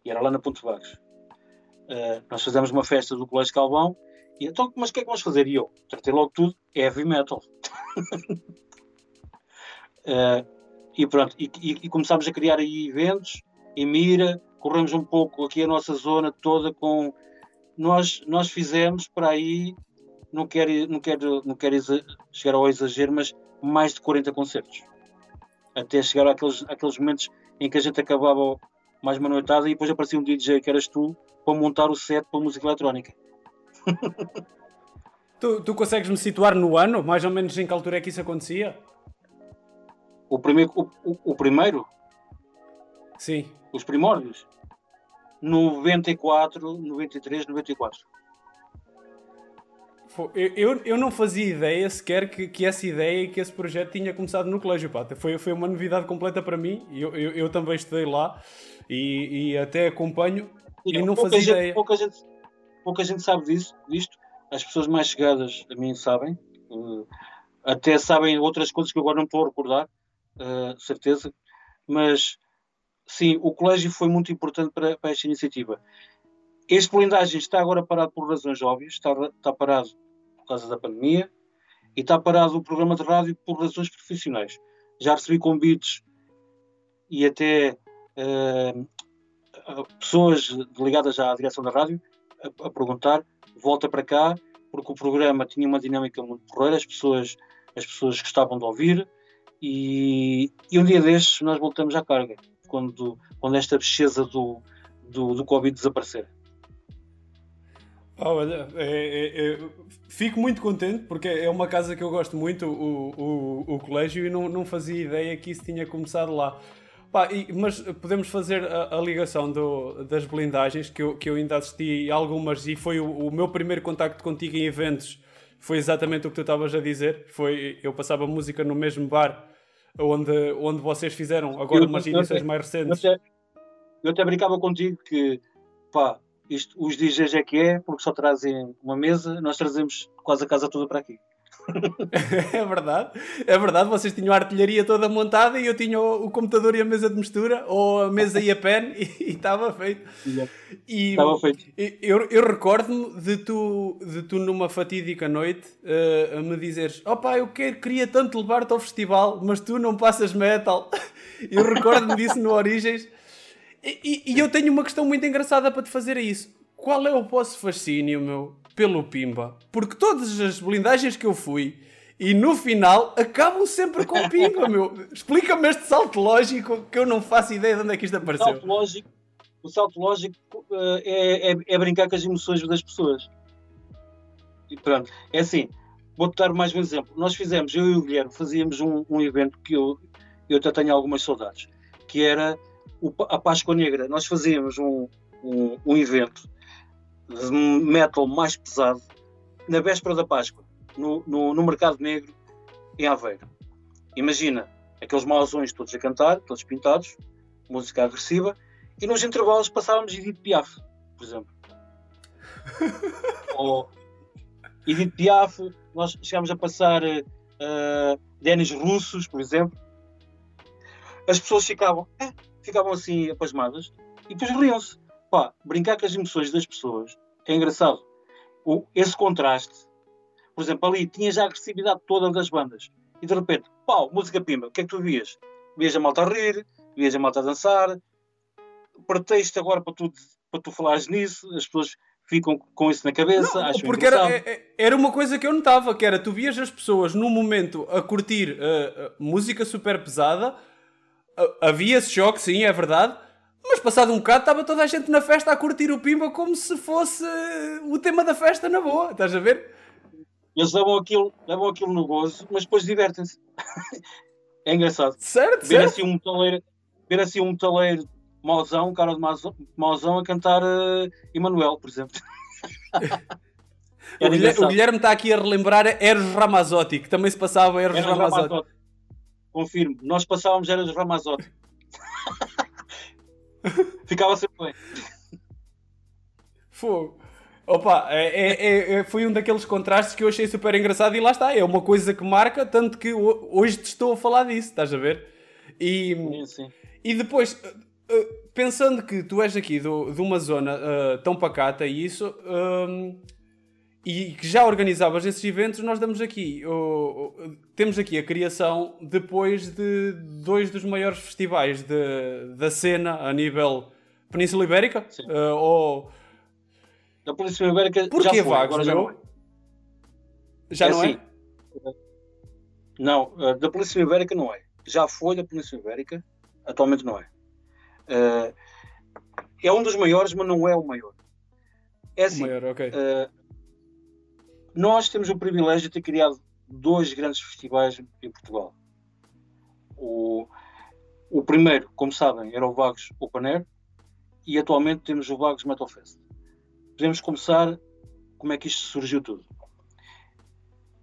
E era lá na Ponte Vagos. Uh, nós fizemos uma festa do Colégio Calvão e então, mas o que é que vamos fazer? E eu tratei logo tudo, heavy metal. uh, e pronto, e, e, e, começámos a criar aí eventos em Mira, corremos um pouco aqui a nossa zona toda com. Nós, nós fizemos para aí, não quero, não quero, não quero chegar ao exagero, mas mais de 40 concertos até chegar àqueles, àqueles momentos em que a gente acabava mais uma noitada e depois aparecia um DJ que eras tu para montar o set para música eletrónica. tu, tu consegues me situar no ano, mais ou menos em que altura é que isso acontecia? O primeiro? O, o, o primeiro? Sim. Os primórdios? 94, 93, 94. Eu, eu não fazia ideia sequer que, que essa ideia e que esse projeto tinha começado no colégio, pá. Foi, foi uma novidade completa para mim. Eu, eu, eu também estudei lá e, e até acompanho e não fazia gente. Pouca gente, pouca gente sabe disso, disto. As pessoas mais chegadas a mim sabem. Uh, até sabem outras coisas que agora não estou a recordar, uh, certeza. Mas sim, o colégio foi muito importante para, para esta iniciativa. Este blindagem está agora parado por razões óbvias, está, está parado por causa da pandemia e está parado o programa de rádio por razões profissionais. Já recebi convites e até uh, pessoas ligadas à direção da rádio a, a, perguntar: volta para cá, porque o programa tinha uma dinâmica muito porreira, as pessoas, as pessoas gostavam de ouvir. E, e um dia destes nós voltamos à carga, quando, quando esta bexeza do, do, do Covid desaparecer. Olha, é, é, é, fico muito contente porque é uma casa que eu gosto muito, o, o, o colégio, e não, não fazia ideia que isso tinha começado lá. Pá, e, mas podemos fazer a, a ligação do, das blindagens, que eu, que eu ainda assisti algumas e foi o, o, meu primeiro contacto contigo em eventos. Foi exatamente o que tu estavas a dizer. Foi, eu passava música no mesmo bar onde, onde vocês fizeram agora eu, umas edições mais recentes. Eu até, eu até brincava contigo que pá, isto, os DJs é que é, porque só trazem uma mesa, nós trazemos quase a casa toda para aqui. é verdade, é verdade. Vocês tinham a artilharia toda montada e eu tinha o, o computador e a mesa de mistura, ou a mesa e a pen, e estava feito. E, estava feito. Eu, eu recordo-me de tu, de tu, numa fatídica noite, uh, a me dizeres: Opa, eu quero, queria tanto levar-te ao festival, mas tu não passas metal. Eu recordo-me disso no Origens. E, e, eu tenho uma questão muito engraçada para te fazer a isso. Qual é o vosso fascínio, meu, pelo Pimba? Porque todas as blindagens que eu fui e no final acabam sempre com Pimba, meu. Explica-me este salto lógico que eu não faço ideia de onde é que isto apareceu. O salto lógico, o salto lógico uh, é, é, é, brincar com as emoções das pessoas. E pronto, é assim. Vou-te dar mais um exemplo. Nós fizemos, eu e o Guilherme, fazíamos um, um evento que eu, eu até tenho algumas saudades, que era a Páscoa Negra. Nós fazíamos um, um, um evento de metal mais pesado na véspera da Páscoa, no, no, no, Mercado Negro, em Aveiro. Imagina aqueles mausões todos a cantar, todos pintados, música agressiva, e nos intervalos passávamos Edith Piaf, por exemplo. Ou Edith Piaf, nós chegámos a passar uh, Denis Russos, por exemplo. As pessoas ficavam, eh, ficavam assim apasmadas e depois riam-se. Pá, brincar com as emoções das pessoas é engraçado. O, esse contraste, por exemplo, ali tinhas a agressividade toda das bandas e de repente, pau, música pimba, o que é que tu vias? Vias a malta a rir, vias a malta a dançar. Pretexto agora para tu, para tu falares nisso, as pessoas ficam com isso na cabeça. Não, porque era, é, é, era uma coisa que eu notava, que era tu vias as pessoas num momento a curtir uh, uh, música super pesada havia esse choque, sim, é verdade. Passado um bocado estava toda a gente na festa a curtir o Pimba como se fosse o tema da festa na boa, estás a ver? Eles levam aquilo, levam aquilo no gozo, mas depois divertem-se. é engraçado. Certo, ver certo. Assim um metaleiro, ver assim um metaleiro mauzão, um cara de mauzão, a cantar uh, Emanuel, por exemplo. o, Guilherme, o, Guilherme, está aqui a relembrar Eros Ramazotti, que também se passava Eros, Eros Ramazotti. Ramazotti. Confirmo. Nós passávamos era dos Ramazotti. Ficava sempre bem. Fogo. Opa, é, é, é, foi um daqueles contrastes que eu achei super engraçado e lá está, é uma coisa que marca, tanto que hoje te estou a falar disso, estás a ver? E, sim, sim. e depois, eh, eh, pensando que tu és aqui do, de uma zona uh, tão pacata e isso, um, e que já organizavas esses eventos, nós damos aqui, temos aqui a criação depois de dois dos maiores festivais de, da cena a nível Península Ibérica. Uh, ou... Da Península Ibérica Porquê, já foi, Vagos, agora já não é. Já é não é? assim, é? Não, uh, da Península Ibérica não é. Já foi da Península Ibérica, atualmente não é. Uh, é um dos maiores, mas não é o maior. É assim, o maior, okay. uh, nós temos o privilégio de ter criado dois grandes festivais em Portugal. O, o primeiro, como sabem, era o Vagos Open Air e atualmente temos o Vagos Metal Fest. Podemos começar como é que isto surgiu tudo.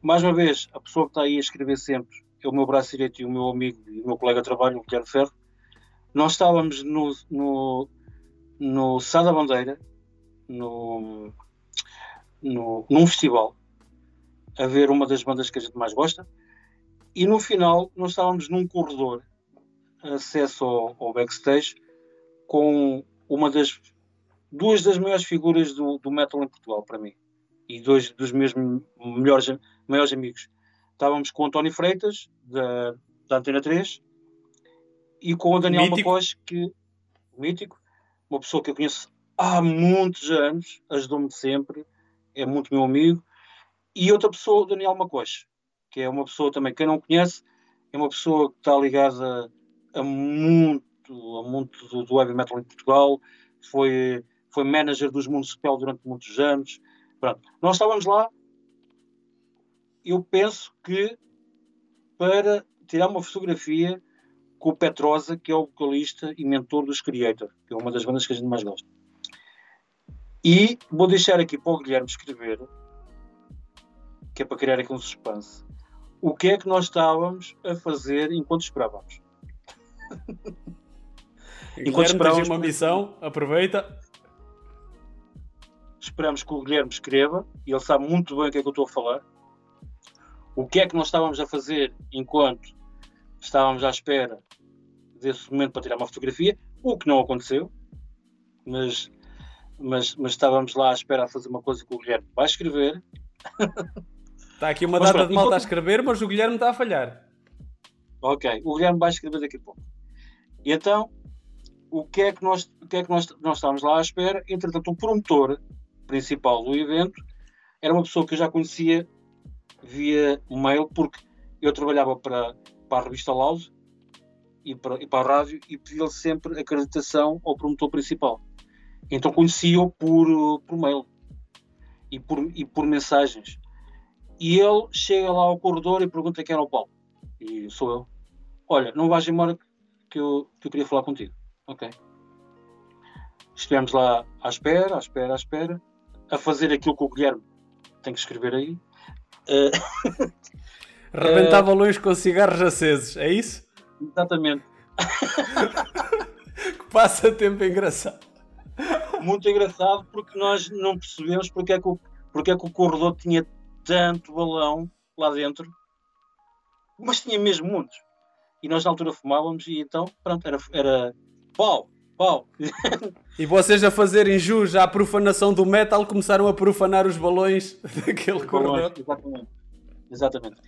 Mais uma vez, a pessoa que está aí a escrever sempre é o meu braço direito e o meu amigo e o meu colega de trabalho, o Guilherme Ferro. Nós estávamos no, no, no Sá da Bandeira, no, no, num festival, a ver uma das bandas que a gente mais gosta, e no final nós estávamos num corredor, acesso ao, ao backstage, com uma das duas das maiores figuras do, do metal em Portugal para mim. E dois dos meus melhores maiores amigos. Estávamos com o António Freitas da, da Antena 3 e com o Daniel Macós, que mítico, uma pessoa que eu conheço há muitos anos, ajudou-me sempre, é muito meu amigo, e outra pessoa, Daniel Macós, que é uma pessoa também, quem não conhece, é uma pessoa que está ligada a muito, a muito do, do heavy metal em Portugal, foi, foi manager dos Municipal durante muitos anos. Pronto. Nós estávamos lá, eu penso que para tirar uma fotografia com o Petrosa, que é o vocalista e mentor dos Creator, que é uma das bandas que a gente mais gosta. E vou deixar aqui para o Guilherme escrever, que é para criar aqui um suspense, o que é que nós estávamos a fazer enquanto esperávamos. enquanto esperávamos uma missão, aproveita. Esperamos que o Guilherme escreva, e ele sabe muito bem o que é que eu estou a falar. O que é que nós estávamos a fazer enquanto estávamos à espera desse momento para tirar uma fotografia, o que não aconteceu, mas, mas, mas estávamos lá à espera a fazer uma coisa que o Guilherme vai escrever. Está aqui uma mas, data pronto, de malta enquanto... a escrever, mas o Guilherme está a falhar. Ok, o Guilherme vai escrever daqui a pouco. E então, o que é que nós, o que é que nós, nós estávamos lá à espera? Entretanto, o promotor principal do evento era uma pessoa que eu já conhecia via mail, porque eu trabalhava para, para a revista Loud e para, e para a rádio e pedi-lhe sempre acreditação ao promotor principal. Então conhecia-o por, por mail e por, e por mensagens. E ele chega lá ao corredor e pergunta quem era o Paulo. E sou eu. Olha, não vais embora que eu, que eu queria falar contigo. Ok. Estivemos lá à espera, à espera, à espera, a fazer aquilo que o Guilherme tem que escrever aí. Uh... Rebentava longe com cigarros acesos, é isso? Exatamente. que passa tempo engraçado. Muito engraçado porque nós não percebemos porque é que o, porque é que o corredor tinha tanto balão lá dentro, mas tinha mesmo muitos. E nós na altura fumávamos e então, pronto, era, era pau, pau. E vocês a fazerem jus à profanação do metal começaram a profanar os balões daquele corredor. Exatamente. Exatamente.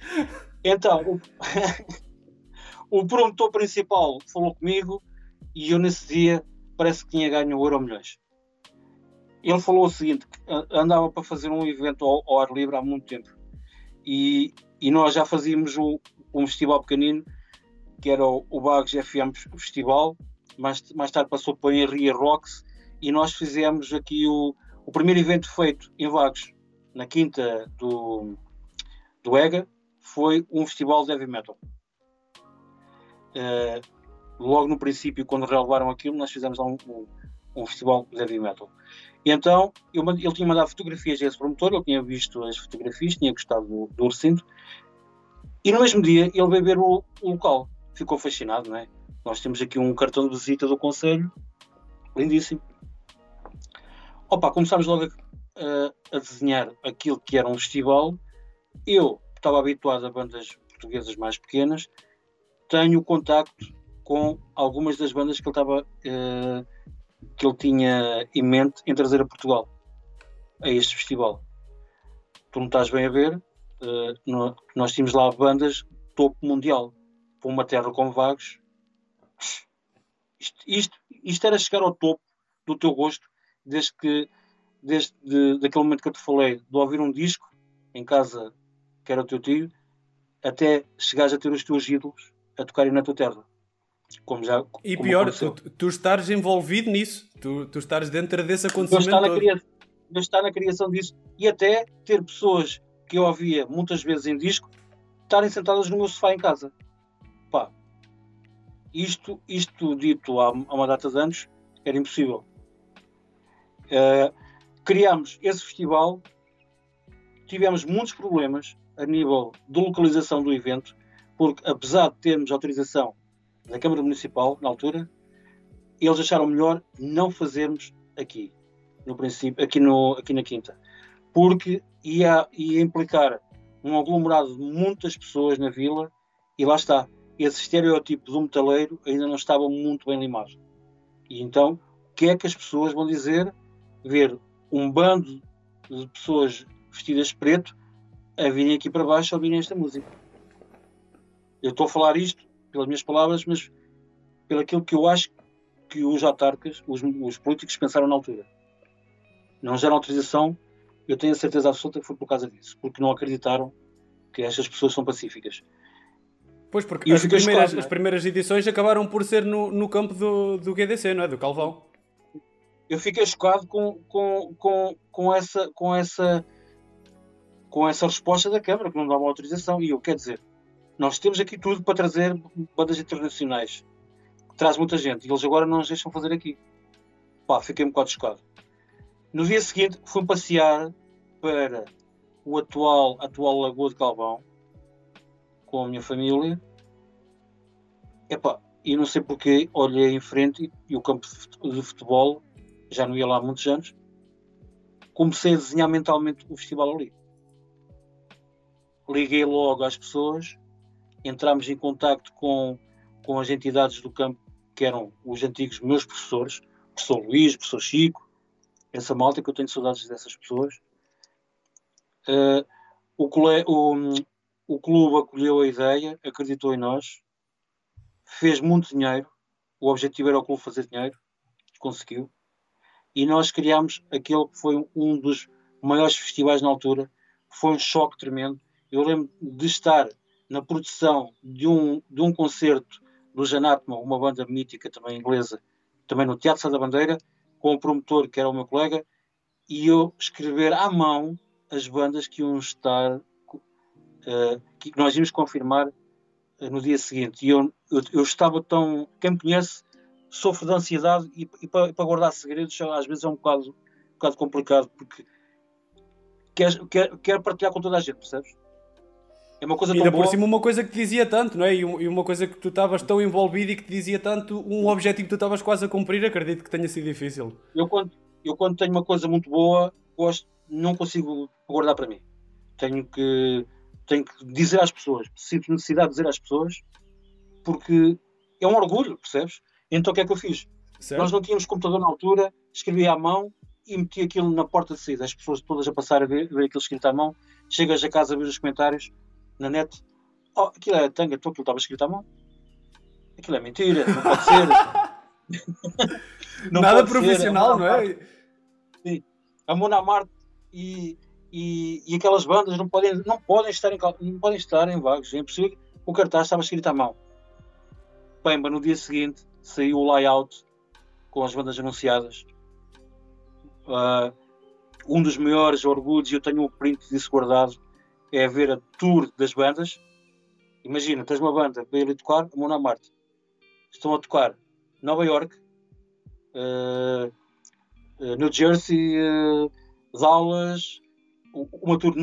Então, o, o promotor principal falou comigo e eu nesse dia parece que tinha ganho o Euro Milhões. Ele falou o seguinte: andava para fazer um evento ao, ao ar livre há muito tempo. E, e nós já fazíamos um, um festival pequenino que era o, o Bagos FM Festival, mais, mais tarde passou para Henria Rocks. E nós fizemos aqui o, o primeiro evento feito em Vagos, na quinta do, do EGA, foi um festival de heavy metal. Uh, logo no princípio, quando relevaram aquilo, nós fizemos um, um, um festival de heavy metal. E então, eu, ele tinha mandado fotografias a esse promotor, ele tinha visto as fotografias, tinha gostado do, do recinto, e no mesmo dia ele veio ver o, o local. Ficou fascinado, não é? Nós temos aqui um cartão de visita do Conselho, lindíssimo. Opa, começámos logo a, a desenhar aquilo que era um festival. Eu estava habituado a bandas portuguesas mais pequenas, tenho contacto com algumas das bandas que ele estava uh, que ele tinha em mente em trazer a Portugal a este festival. Tu não estás bem a ver, uh, nós tínhamos lá bandas topo mundial para uma terra com vagos. Isto, isto, isto, era chegar ao topo do teu gosto, desde que desde de, daquele momento que eu te falei, de ouvir um disco em casa que era o teu tio, até chegares a ter os teus ídolos a tocarem na tua terra. Como já, e como pior, tu, tu estares envolvido nisso, tu, tu estares dentro desse acontecimento. Eu estar, na criação, estar na criação disso e até ter pessoas que eu ouvia muitas vezes em disco estarem sentadas no meu sofá em casa. Pá, isto, isto dito há, há uma data de anos era impossível. Uh, criámos esse festival, tivemos muitos problemas a nível de localização do evento, porque apesar de termos autorização da Câmara Municipal na altura, eles acharam melhor não fazermos aqui, no princípio, aqui, no, aqui na Quinta, porque ia, ia implicar um aglomerado de muitas pessoas na vila e lá está, esse estereótipo do metaleiro ainda não estava muito bem limado. E então, o que é que as pessoas vão dizer? Ver um bando de pessoas vestidas de preto a virem aqui para baixo a ouvirem esta música. Eu estou a falar isto pelas minhas palavras, mas pelo aquilo que eu acho que os autarcas, os, os políticos pensaram na altura. Não deram autorização, eu tenho a certeza absoluta que foi por causa disso, porque não acreditaram que estas pessoas são pacíficas. Pois, porque as primeiras, chocado, é? as primeiras edições acabaram por ser no, no campo do, do GDC, não é? Do Calvão. Eu fiquei chocado com, com, com, com, essa, com, essa, com essa resposta da Câmara, que não uma autorização. E eu, quer dizer, nós temos aqui tudo para trazer bandas internacionais. Traz muita gente. E eles agora não nos deixam fazer aqui. Pá, fiquei um bocado chocado. No dia seguinte, fui passear para o atual, atual Lagoa de Calvão com a minha família. Epá, e não sei porque olhei em frente e o campo de futebol, já não ia lá há muitos anos, comecei a desenhar mentalmente o festival ali. Liguei logo às pessoas entramos em contacto com, com as entidades do campo que eram os antigos meus professores, professor Luís, professor Chico, essa malta que eu tenho saudades dessas pessoas. Uh, o, o, o clube acolheu a ideia, acreditou em nós, fez muito dinheiro. O objetivo era o clube fazer dinheiro, conseguiu. E nós criámos aquele que foi um dos maiores festivais na altura. Foi um choque tremendo. Eu lembro de estar na produção de um, de um concerto do Janatma, uma banda mítica também inglesa, também no Teatro da Bandeira, com o promotor que era o meu colega, e eu escrever à mão as bandas que iam estar, uh, que nós íamos confirmar uh, no dia seguinte. E eu, eu, eu, estava tão. Quem me conhece sofre de ansiedade e, e para, para, guardar segredos às vezes é um bocado, um bocado complicado, porque quer, quer, quer partilhar com toda a gente, percebes? É uma coisa tão Ainda boa. por cima uma coisa que te dizia tanto, não é? E uma coisa que tu estavas tão envolvido e que te dizia tanto, um objetivo que tu estavas quase a cumprir, acredito que tenha sido difícil. Eu quando, eu quando tenho uma coisa muito boa, gosto, não consigo guardar para mim. Tenho que, tenho que dizer às pessoas, sinto necessidade de dizer às pessoas, porque é um orgulho, percebes? Então o que é que eu fiz? Certo. Nós não tínhamos computador na altura, escrevi à mão e meti aquilo na porta de saída. As pessoas todas a passar a ver, a ver aquilo escrito à mão. Chegas a casa a ver os comentários na net. Oh, aquilo é tanga, então aquilo estava escrito à mão. Aquilo é mentira, não pode ser. não Nada pode profissional, ser, não é? Sim. A Mona Marte e, e, e, aquelas bandas não podem, não podem estar em não podem estar em vagos. É impossível. O cartaz estava escrito à mão. Pemba, no dia seguinte saiu o layout com as bandas anunciadas. Uh, um dos maiores orgulhos, eu tenho um print disso guardado, é ver a tour das bandas. Imagina, tens uma banda para ir tocar, a Mona Marte. Estão a tocar Nova York, uh, New Jersey, uh, Dallas, uma tour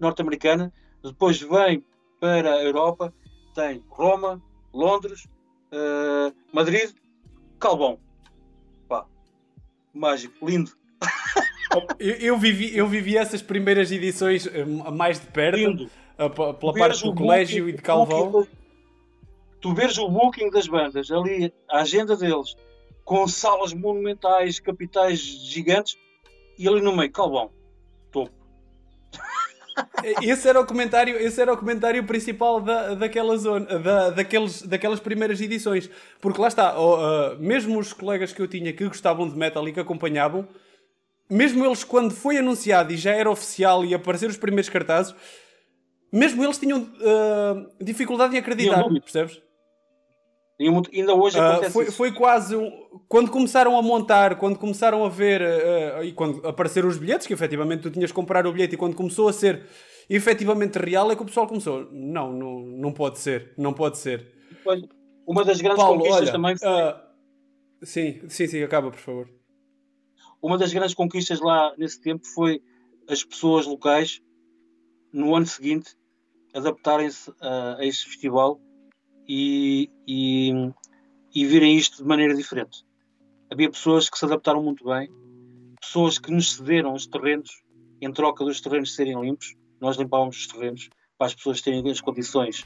norte-americana. Depois vem para a Europa, tem Roma, Londres, uh, Madrid, Calbão. Pá, mágico, lindo. Eu, eu, vivi, eu vivi essas primeiras edições eh, mais de perto, a, pela parte do colégio e de Calvão. Tu vês o booking das bandas, ali, a agenda deles, com salas monumentais, capitais gigantes, e ali no meio, Calvão, topo. Esse era o comentário, esse era o comentário principal da, daquela zona, da, daqueles, daquelas primeiras edições. Porque lá está, uh, mesmo os colegas que eu tinha que gostavam de metal e que acompanhavam, mesmo eles, quando foi anunciado e já era oficial e apareceram os primeiros cartazes, mesmo eles tinham uh, dificuldade em acreditar, percebes? Muito, ainda hoje uh, acontece foi, foi quase quando começaram a montar, quando começaram a ver uh, e quando apareceram os bilhetes, que efetivamente tu tinhas que comprar o bilhete e quando começou a ser efetivamente real é que o pessoal começou, não, não, não pode ser, não pode ser. Uma das grandes Paulo, conquistas olha, também foi... sim, sim, sim, acaba por favor uma das grandes conquistas lá nesse tempo foi as pessoas locais, no ano seguinte, adaptarem-se a, a este festival e, e, e virem isto de maneira diferente. Havia pessoas que se adaptaram muito bem, pessoas que nos cederam os terrenos em troca dos terrenos serem limpos. Nós limpávamos os terrenos para as pessoas terem as condições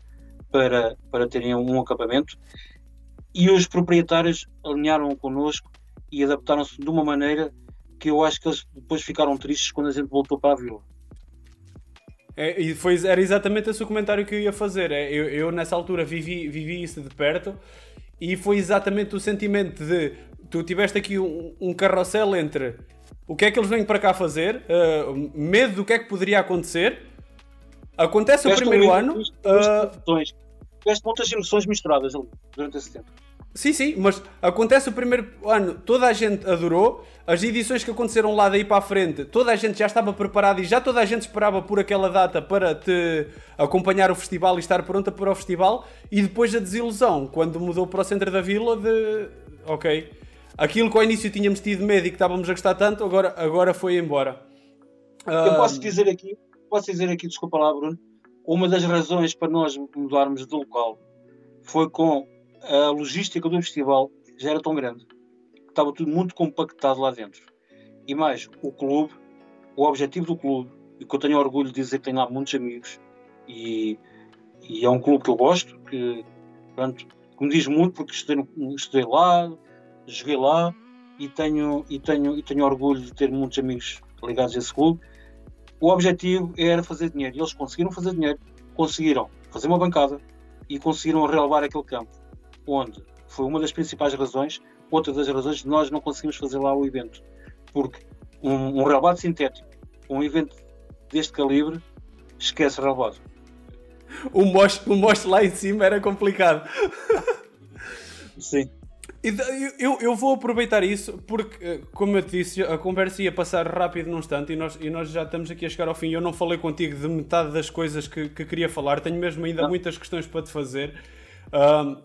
para, para terem um acampamento. E os proprietários alinharam connosco e adaptaram-se de uma maneira que eu acho que eles depois ficaram tristes quando a gente voltou para a vila. É, e foi, era exatamente esse o comentário que eu ia fazer. É, eu, eu, nessa altura vivi, vivi isso de perto e foi exatamente o sentimento de tu tiveste aqui um, um carrossel entre o que é que eles vêm para cá fazer, uh, medo do que é que poderia acontecer. Acontece o primeiro ano. Tiveste uh, muitas emoções misturadas durante esse tempo. Sim, sim, mas acontece o primeiro ano, toda a gente adorou, as edições que aconteceram lá daí para a frente, toda a gente já estava preparada e já toda a gente esperava por aquela data para te acompanhar o festival e estar pronta para o festival, e depois a desilusão, quando mudou para o centro da vila, de ok, aquilo que ao início tínhamos tido medo e que estávamos a gostar tanto, agora, agora foi embora. Eu posso dizer aqui, posso dizer aqui, desculpa lá, Bruno, uma das razões para nós mudarmos de local foi com a logística do festival já era tão grande que estava tudo muito compactado lá dentro. E mais, o clube, o objetivo do clube, e que eu tenho orgulho de dizer que tenho lá muitos amigos, e, e é um clube que eu gosto, que, pronto, que me diz muito porque estudei, estudei lá, joguei lá e tenho, e, tenho, e tenho orgulho de ter muitos amigos ligados a esse clube. O objetivo era fazer dinheiro e eles conseguiram fazer dinheiro, conseguiram fazer uma bancada e conseguiram relevar aquele campo onde foi uma das principais razões, outra das razões de nós não conseguimos fazer lá o evento. Porque um, um relevado sintético, um evento deste calibre, esquece relevado. O mosto, o mosto lá em cima era complicado. Sim. Eu, eu vou aproveitar isso porque, eh, como eu te disse, a conversa ia passar rápido num instante e nós, e nós já estamos aqui a chegar ao fim. Eu não falei contigo de metade das coisas que, que queria falar, tenho mesmo ainda não. muitas questões para te fazer. Um,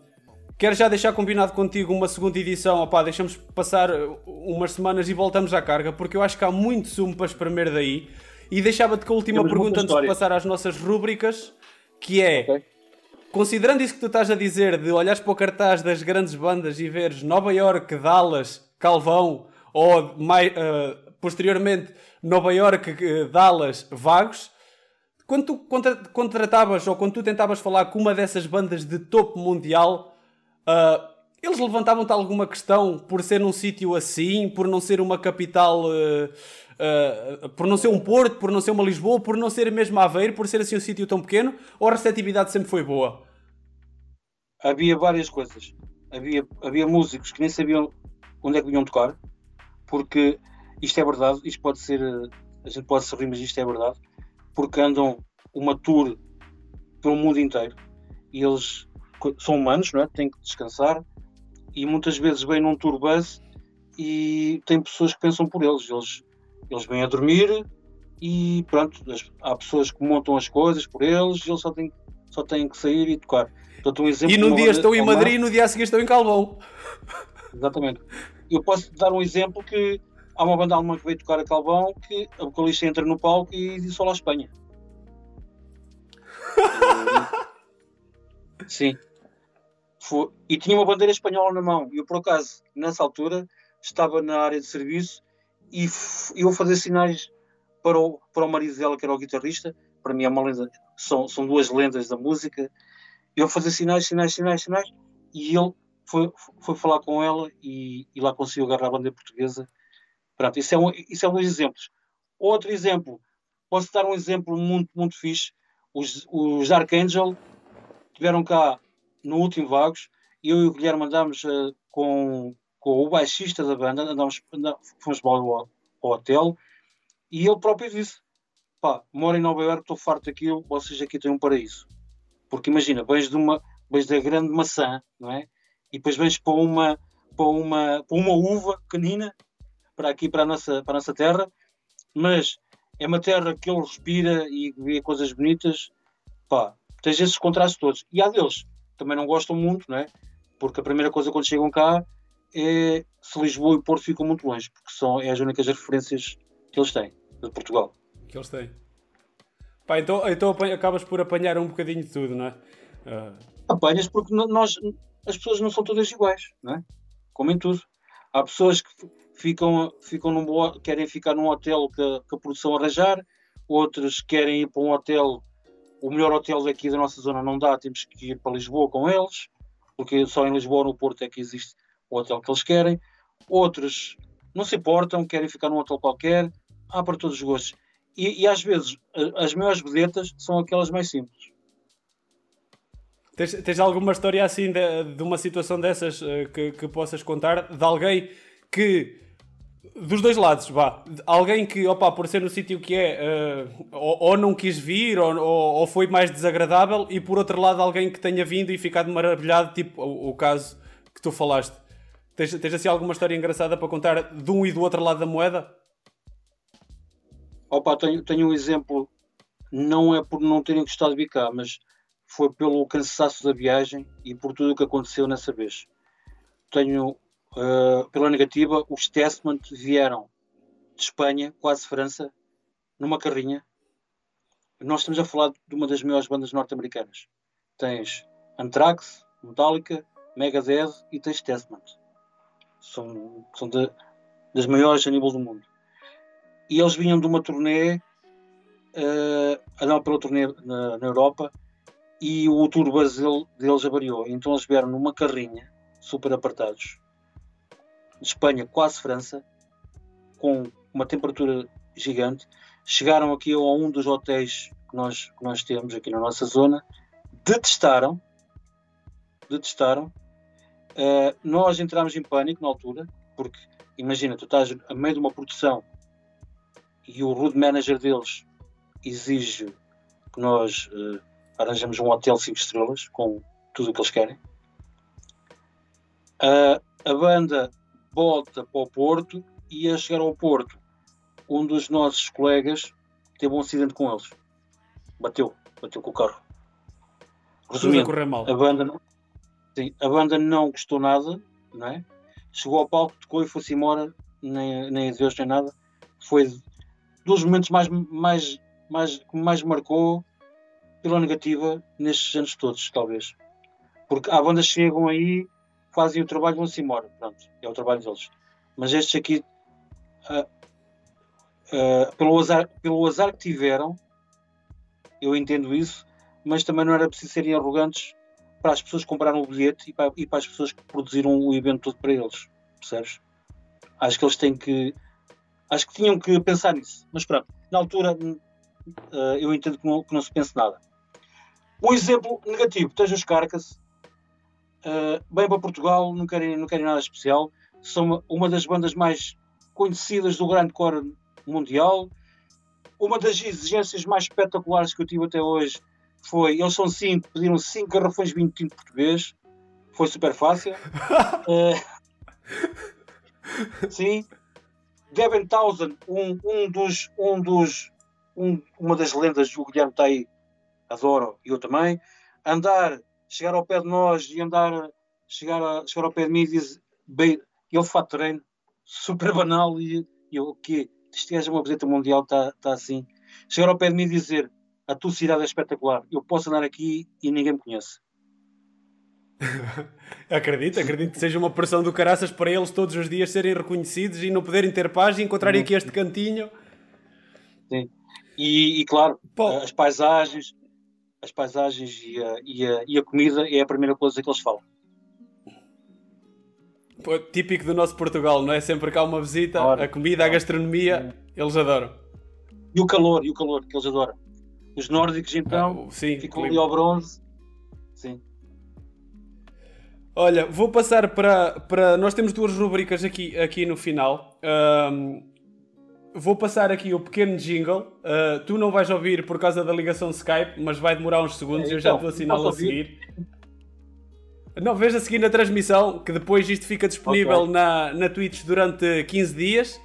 Quero já deixar combinado contigo uma segunda edição. Opá, deixamos passar umas semanas e voltamos à carga, porque eu acho que há muito sumo para espremer daí. E deixava-te com a última Temos pergunta antes de passar às nossas rúbricas, que é... Okay. Considerando isso que tu estás a dizer, de olhares para o cartaz das grandes bandas e veres Nova York, Dallas, Calvão, ou mais, uh, posteriormente Nova York, Dallas, Vagos, quando tu contratavas ou quando tu tentavas falar com uma dessas bandas de topo mundial, Uh, eles levantavam-te alguma questão por ser num sítio assim, por não ser uma capital, uh, uh, por não ser um Porto, por não ser uma Lisboa, por não ser mesmo Aveiro, por ser assim um sítio tão pequeno, ou a receptividade sempre foi boa? Havia várias coisas. Havia, havia músicos que nem sabiam onde é que vinham tocar, porque isto é verdade, isto pode ser, a gente pode se rir, mas isto é verdade, porque andam uma tour pelo mundo inteiro e eles são humanos, não é? têm que descansar e muitas vezes vêm num tour bus e tem pessoas que pensam por eles. Eles, eles vêm a dormir e pronto, há pessoas que montam as coisas por eles e eles só têm, só têm que sair e tocar. Portanto, um exemplo e num dia estão em Madrid e no dia a seguir estão em Calvão. Exatamente. Eu posso dar um exemplo que há uma banda alemã que veio tocar a Calvão que a vocalista entra no palco e diz Olá Espanha. Sim. Foi, e tinha uma bandeira espanhola na mão. Eu, por acaso, nessa altura, estava na área de serviço e eu fazer sinais para o, para o marido dela, que era o guitarrista. Para mim é uma lenda, são, são duas lendas da música. Eu fazer sinais, sinais, sinais, sinais. E ele foi, foi falar com ela e, e lá conseguiu agarrar a bandeira portuguesa. Pronto, isso é, um, isso é um dos exemplos. Outro exemplo, posso dar um exemplo muito, muito fixe. Os, os Archangel tiveram cá no último Vagos, eu e o Guilherme andámos uh, com, com o baixista da banda, andámos, andámos fomos para ao hotel, e ele próprio disse: pá, moro em Nova Iorque, estou farto daquilo, vocês aqui têm um paraíso. Porque imagina, vens de uma, vens da grande maçã, não é? E depois vens para uma, para uma, para uma uva canina, para aqui, para a, nossa, para a nossa terra, mas é uma terra que ele respira e vê coisas bonitas, pá, tens esses contrastes todos. E há deles também não gostam muito, não é? Porque a primeira coisa quando chegam cá é se Lisboa e Porto ficam muito longe, porque são é as únicas referências que eles têm de Portugal. Que eles têm. Pá, então, então acabas por apanhar um bocadinho de tudo, não é? Uh... Apanhas porque nós, as pessoas não são todas iguais, não é? Como em tudo. Há pessoas que ficam, ficam num, querem ficar num hotel que, que a produção arranjar, outros querem ir para um hotel, o melhor hotel daqui da nossa zona não dá, temos que ir para Lisboa com eles, porque só em Lisboa no Porto é que existe o hotel que eles querem. Outros não se importam, querem ficar num hotel qualquer, há para todos os gostos. E, e às vezes as maiores vedetas são aquelas mais simples. Tens, tens alguma história assim de, de uma situação dessas uh, que, que possas contar? De alguém que dos dois lados, vá. Alguém que, opa, por ser no sítio que é, uh, ou, ou, não quis vir, ou, ou, foi mais desagradável, e por outro lado, alguém que tenha vindo e ficado maravilhado, tipo o, o caso que tu falaste. Tens, tens assim alguma história engraçada para contar de um e do outro lado da moeda? Opa, tenho, tenho um exemplo, não é por não terem gostado de vir cá, mas foi pelo cansaço da viagem e por tudo o que aconteceu nessa vez. Tenho, uh, pela negativa, os Testament vieram de Espanha, quase França, numa carrinha. Nós estamos a falar de uma das maiores bandas norte-americanas. Tens Anthrax, Metallica, Megadeth e tens Testament. São, são de, das maiores a nível do mundo e eles vinham de uma turnê, uh, andavam pela turnê na, na, Europa e o tour Brasil deles avariou. Então eles vieram numa carrinha, super apertados, Espanha, quase França, com uma temperatura gigante. Chegaram aqui a um dos hotéis que nós, que nós temos aqui na nossa zona, detestaram, detestaram. Uh, nós entramos em pânico na altura, porque imagina, tu estás a meio de uma produção e o road manager deles exige que nós uh, arranjemos um hotel 5 estrelas com tudo o que eles querem. Uh, a banda volta para o Porto e a chegar ao Porto, um dos nossos colegas teve um acidente com eles. Bateu, bateu com o carro. Resumindo, a, a banda não, sim, a banda não gostou nada, não é? Chegou ao palco, tocou e foi-se embora, nem, nem Deus nem nada. Foi dos momentos mais, mais, mais, que mais marcou pela negativa nestes anos todos, talvez. Porque há bandas que chegam aí, fazem o trabalho vão-se embora. Pronto, é o trabalho deles. Mas estes aqui, uh, uh, pelo, azar, pelo azar que tiveram, eu entendo isso, mas também não era preciso serem arrogantes para as pessoas que compraram o bilhete e para, e para as pessoas que produziram o evento todo para eles. Percebes? Acho que eles têm que Acho que tinham que pensar nisso. Mas pronto, na altura uh, eu entendo que não, que não, se pense nada. Um exemplo negativo, tens os Carcass, uh, bem para Portugal, não querem, não querem nada especial. São uma, das bandas mais conhecidas do grande core mundial. Uma das exigências mais espetaculares que eu tive até hoje foi, eles são cinco, pediram cinco garrafões de vinho tinto português. Foi super fácil. uh, sim, Devin Townsend, um, um dos, um dos um, uma das lendas, o Guilherme está aí, adoro, e eu também, andar, chegar ao pé de nós e andar, chegar, a, chegar ao pé de mim e dizer, bem, ele faz treino, super banal, e, e eu, o quê? Isto é uma visita mundial, está tá assim. Chegar ao pé de mim e dizer, a tua cidade é espetacular, eu posso andar aqui e ninguém me conhece. acredito, acredito que seja uma pressão do caraças para eles todos os dias serem reconhecidos e não poderem ter paz e encontrarem aqui este cantinho. Sim. E, e claro, Pô. as paisagens, as paisagens e a, e, a, e a comida é a primeira coisa que eles falam. Pô, típico do nosso Portugal, não é? Sempre cá uma visita, Ora, a comida, a gastronomia, eles adoram. E o calor, e o calor, que eles adoram. Os nórdicos então ah, sim, ficam ali ao bronze. Sim. Olha, vou passar para, para. Nós temos duas rubricas aqui, aqui no final. Um, vou passar aqui o pequeno jingle. Uh, tu não vais ouvir por causa da ligação Skype, mas vai demorar uns segundos e é, eu já então, te assinalo a seguir. Não, veja a seguir na transmissão, que depois isto fica disponível okay. na, na Twitch durante 15 dias.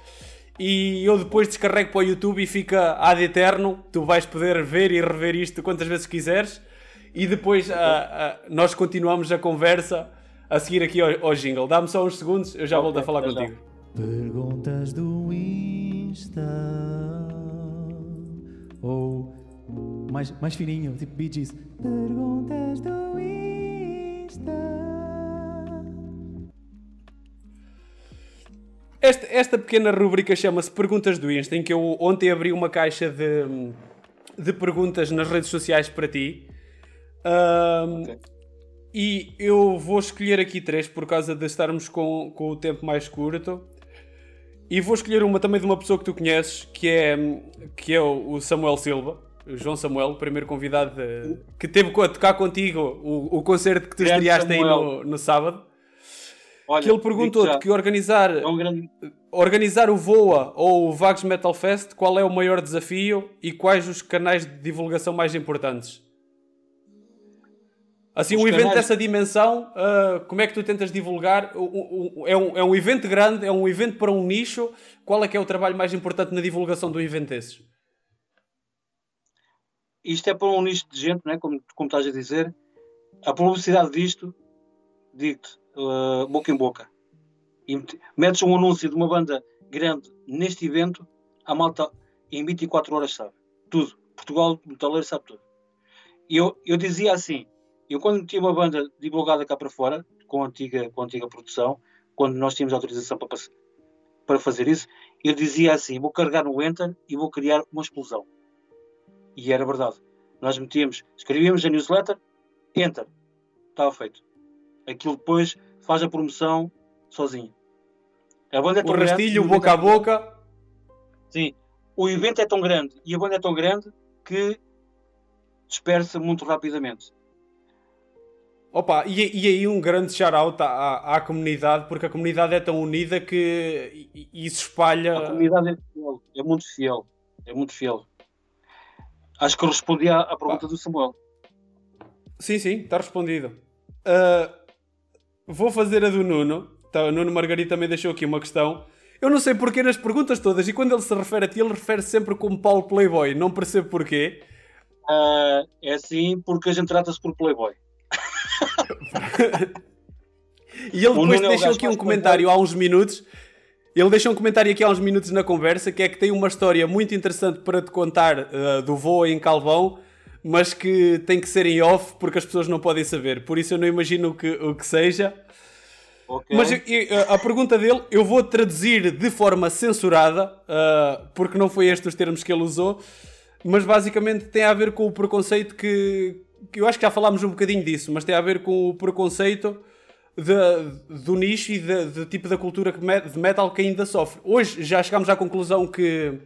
E eu depois descarrego para o YouTube e fica ad eterno. Tu vais poder ver e rever isto quantas vezes quiseres. E depois uh, uh, nós continuamos a conversa a seguir aqui ao, ao jingle. Dá-me só uns segundos, eu já Ok, volto a falar até já. contigo. Perguntas do Ou mais, mais fininho, tipo Bee Gees. Perguntas do Insta. Esta, esta pequena rubrica chama-se Perguntas do Insta, em que eu ontem abri uma caixa de, de perguntas nas redes sociais para ti. Ahm, Ok. E eu vou escolher aqui três por causa de estarmos com, com o tempo mais curto. E vou escolher uma também de uma pessoa que tu conheces, que é, que é o Samuel Silva, o João Samuel, o primeiro convidado de- que teve a tocar contigo o, o concerto que tu estreaste aí no, no sábado. Olha, Que ele perguntou-te que organizar É um grande. Organizar o VOA ou o Vagos Metal Fest, qual é o maior desafio e quais os canais de divulgação mais importantes? Assim, Os um evento canais- dessa dimensão, ah, como é que tu tentas divulgar? O- o- é, um, é um evento grande, é um evento para um nicho. Qual é que é o trabalho mais importante na divulgação um evento desses? Isto é para um nicho de gente, né? como, como estás a dizer. A publicidade disto, digo-te, eh, boca em boca. E mete- metes um anúncio de uma banda grande neste evento, a malta em 24 horas sabe. Tudo. Portugal, metaleiro sabe tudo. E eu, eu dizia assim, eu quando tinha uma banda divulgada cá para fora, com a antiga, com a antiga produção, quando nós tínhamos autorização para, para fazer isso, eu dizia assim, vou carregar no Enter e vou criar uma explosão. E era verdade. Nós metíamos, escrevíamos a newsletter, enter, estava feito. Aquilo depois faz a promoção sozinho. A banda é O tão grande, rastilho, o boca a é- boca. Sim, o evento é tão grande e a banda é tão grande que dispersa muito rapidamente. Opa, e, e aí um grande shout-out à, à, comunidade, porque a comunidade é tão unida que se espalha. A comunidade é fiel, é muito fiel, é muito fiel. Acho que eu respondi à, à pergunta do Samuel. Sim, sim, está respondido. Ah, vou fazer a do Nuno. Tá, o Nuno Margarida também deixou aqui uma questão. Eu não sei porquê nas perguntas todas, e quando ele se refere a ti, ele refere -se sempre como Paulo Playboy. Não percebo porquê. Ah, é assim porque a gente trata-se por Playboy. E ele depois é deixou aqui um comentário há uns minutos. Ele deixou um comentário aqui há uns minutos na conversa que é que tem uma história muito interessante para te contar ah, do voo em Calvão, mas que tem que ser em off porque as pessoas não podem saber. Por isso eu não imagino o que, o que seja. Ok? Mas eu- eu- a pergunta dele eu vou traduzir de forma censurada, ah, porque não foi estes os termos que ele usou, mas basicamente tem a ver com o preconceito que eu acho que já falámos um bocadinho disso, mas tem a ver com o preconceito de- do nicho e do tipo da cultura que de metal que ainda sofre. Hoje já chegámos à conclusão que,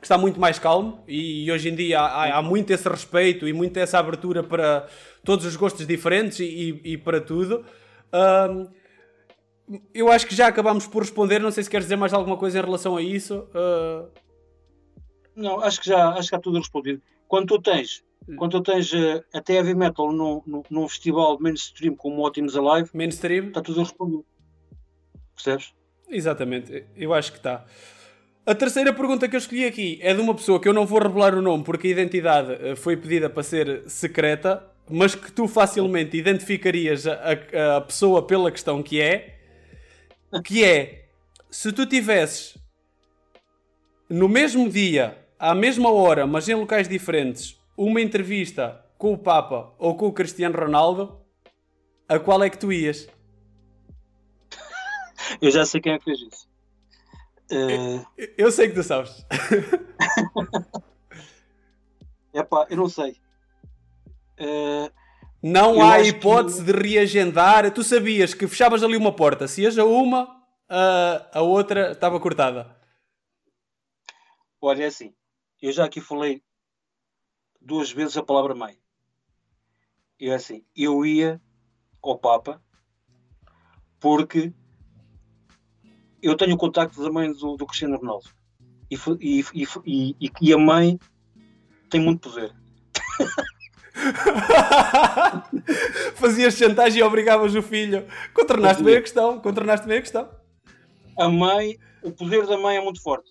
que está muito mais calmo e hoje em dia há, há- há muito esse respeito e muito essa abertura para todos os gostos diferentes e, e- para tudo. Ahm, eu acho que já acabámos por responder. Não sei se queres dizer mais alguma coisa em relação a isso. Ah, Não, acho que já acho que está tudo respondido. Quando tu tens, quando tu tens eh, até heavy metal num, num, festival mainstream como o Optimus Alive, mainstream? está tudo respondido. Percebes? Exatamente, eu acho que está. A terceira pergunta que eu escolhi aqui é de uma pessoa que eu não vou revelar o nome porque a identidade eh, foi pedida para ser secreta, mas que tu facilmente identificarias a, a- a pessoa pela questão que é, que é, se tu tivesses no mesmo dia, à mesma hora, mas em locais diferentes, uma entrevista com o Papa ou com o Cristiano Ronaldo, a qual é que tu ias? Eu já sei quem é que fez isso. É Eu sei que tu sabes. epá, eu não sei. Eh, Não Eu há acho que- hipótese de reagendar. Tu sabias que fechavas ali uma porta. Se ias a uma, a, a outra estava cortada. olha, é assim. Eu já aqui falei duas vezes a palavra mãe. Eu é assim, eu ia ao Papa porque eu tenho o contacto da mãe do, do Cristiano Ronaldo. E, e, e, e, e- e a mãe tem muito poder. Fazias chantagem e obrigavas o filho. Contornaste bem a questão. Contornaste bem a questão. A mãe, o poder da mãe é muito forte.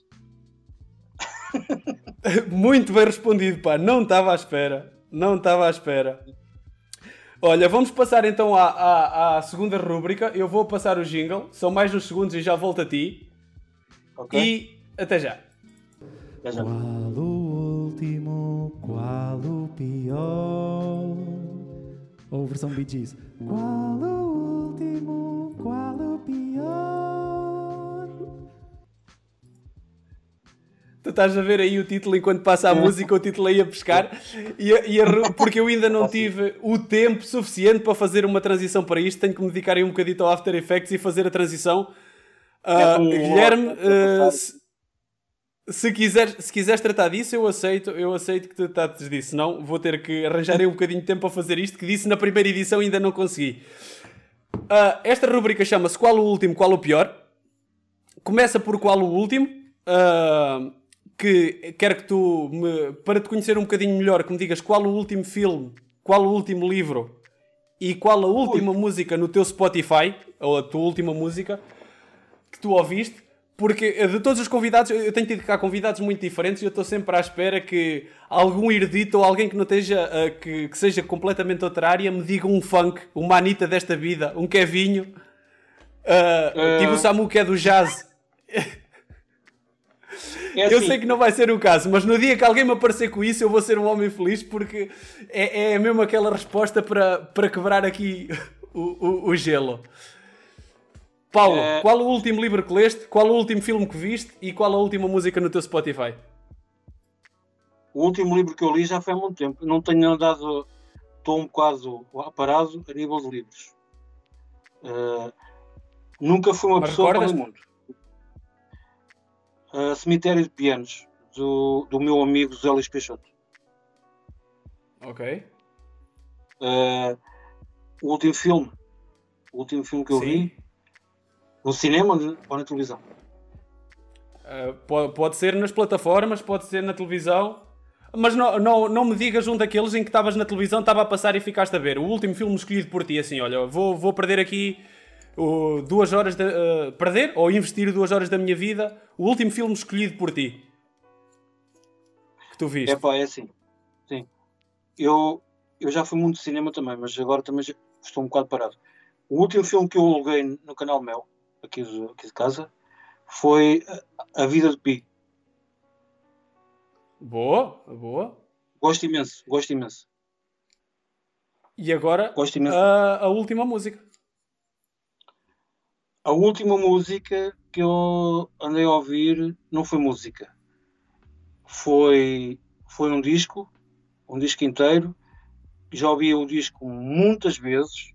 Muito bem respondido, pá. Não estava à espera. Não estava à espera. Olha, vamos passar então à, à, à segunda rúbrica. Eu vou passar o jingle, são mais uns segundos e já volto a ti. Ok? E até já. Já, já. Qual o último, qual o pior? Ou versão Bee Gees. Qual o último, qual o pior? Tu estás a ver aí o título enquanto passa a música, o título aí a pescar, e a- e a porque eu ainda não tive o tempo suficiente para fazer uma transição para isto, tenho que me dedicar aí um bocadito ao After Effects e fazer a transição. É um Guilherme, passar. se, se, quiser, se quiseres tratar disso, eu aceito, eu aceito que tu trates disso, senão vou ter que arranjar aí um bocadinho de tempo para fazer isto, que disse na primeira edição e ainda não consegui. Ah, esta rubrica chama-se Qual o Último, Qual o Pior? Começa por Qual o Último? Ah, que quero que tu, me, para te conhecer um bocadinho melhor, que me digas qual o último filme, qual o último livro e qual a última música no teu Spotify, ou a tua última música, que tu ouviste. Porque eh, de todos os convidados, eu tenho tido cá convidados muito diferentes e eu estou sempre à espera que algum erudito ou alguém que não esteja, eh, que, que seja completamente outra área, me diga um funk, uma Anitta desta vida, um Kevinho, eh, Eh. tipo o Samu que é do jazz. É Eu assim, sei que não vai ser o caso, mas no dia que alguém me aparecer com isso, eu vou ser um homem feliz porque é, é mesmo aquela resposta para, para quebrar aqui o, o, o gelo. Paulo, É. qual o último livro que leste? Qual o último filme que viste? E qual a última música no teu Spotify? O último livro que eu li já foi há muito tempo. Não tenho andado, estou um bocado parado a nível de livros. Uh, nunca fui uma Mas pessoa para o mundo. Uh, Cemitério de Pianos, do, do meu amigo José Luís Peixoto. Ok. Uh, o último filme, o último filme que eu Sim. vi, no cinema ou na televisão? Uh, pode, pode ser nas plataformas, pode ser na televisão. Mas não, não, não me digas um daqueles em que estavas na televisão, estava a passar e ficaste a ver. O último filme escolhido por ti, assim, olha, vou, vou perder aqui duas horas de. uh, perder ou investir duas horas da minha vida. O último filme escolhido por ti. Que tu viste. É pá, é assim. Sim. Eu, eu já fui muito de cinema também, mas agora também estou um bocado parado. O último filme que eu aluguei no canal Mel, aqui de, aqui de casa, foi A- Vida de Pi. Boa, boa. Gosto imenso, gosto imenso. E agora a, a última música. A última música que eu andei a ouvir não foi música. Foi, foi um disco, um disco inteiro. Já ouvi o disco muitas vezes,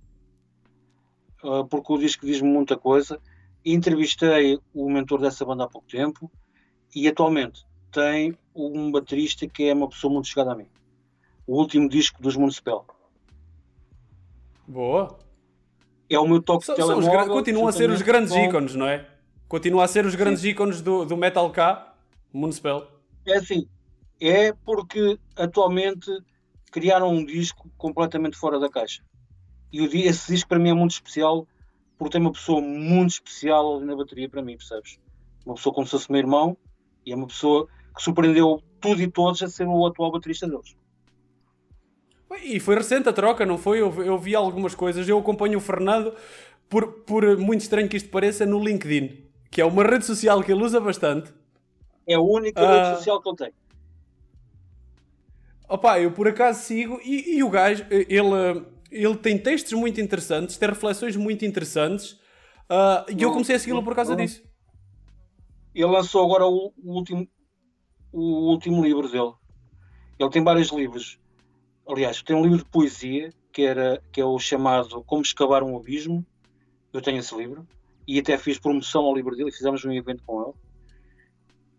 ah, porque o disco diz-me muita coisa. Entrevistei o mentor dessa banda há pouco tempo e atualmente tem um baterista que é uma pessoa muito chegada a mim. O último disco dos Municipal. Boa. É o meu toque São- de são os telemóvel. continuam a ser os grandes com- ícones, não é? Continua a ser os grandes ícones do, do Metal K, Municipal. É assim, é porque atualmente criaram um disco completamente fora da caixa. E o esse disco para mim é muito especial porque tem uma pessoa muito especial ali na bateria para mim, percebes? Uma pessoa como se fosse meu irmão e é uma pessoa que surpreendeu tudo e todos a ser o atual baterista deles. E foi recente a troca, não foi? Eu, eu vi algumas coisas. Eu acompanho o Fernando, por, por muito estranho que isto pareça, no LinkedIn, que é uma rede social que ele usa bastante. É a única Ah. rede social que ele tem. Opa, eu por acaso sigo e, e o gajo, ele, ele tem textos muito interessantes, tem reflexões muito interessantes. ah, e eu comecei a segui-lo por causa disso. Ele lançou agora o, o último, o último livro dele. Ele tem vários livros. Aliás, tem um livro de poesia que, era, que é o chamado Como Escavar um Abismo. Eu tenho esse livro. E até fiz promoção ao livro dele fizemos um evento com ele.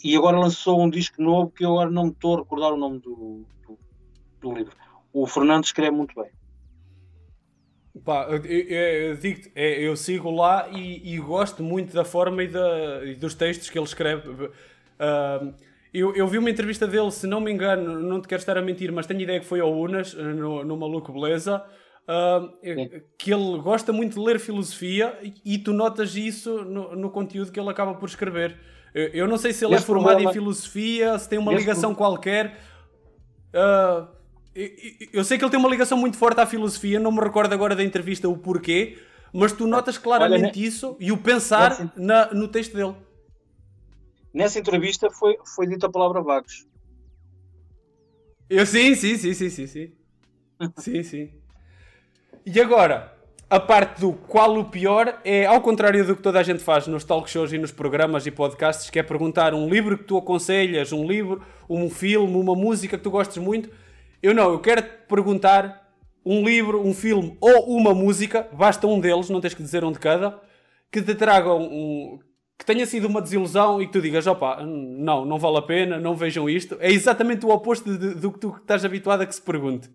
E agora lançou um disco novo que eu agora não me estou a recordar o nome do, do, do livro. O Fernando escreve muito bem. Pá, eu, eu- eu é, eu sigo lá e, e gosto muito da forma e, da- e dos textos que ele escreve. Ah, eu, eu vi uma entrevista dele, se não me engano, não te quero estar a mentir, mas tenho ideia que foi ao Unas, no, no Maluco Beleza, ah, que ele gosta muito de ler filosofia e, e tu notas isso no, no conteúdo que ele acaba por escrever. Eu, eu não sei se ele é Esse formado problema- em filosofia, se tem uma esse ligação pro- qualquer. Ah, Eu sei que ele tem uma ligação muito forte à filosofia, não me recordo agora da entrevista o porquê, mas tu notas claramente Olha, isso e o pensar nessa, na, no texto dele. Nessa entrevista foi, foi dita a palavra vagos. Eu sim, sim, sim, sim, sim, sim. sim, sim. E agora, a parte do qual o pior é ao contrário do que toda a gente faz nos talk shows e nos programas e podcasts, que é perguntar um livro que tu aconselhas, um livro, um filme, uma música que tu gostes muito. Eu não, eu quero te perguntar um livro, um filme ou uma música, basta um deles, não tens que dizer um de cada, que te traga um, que tenha sido uma desilusão e que tu digas, opa, não, não vale a pena, não vejam isto. É exatamente o oposto de, do que tu estás habituado a que se pergunte.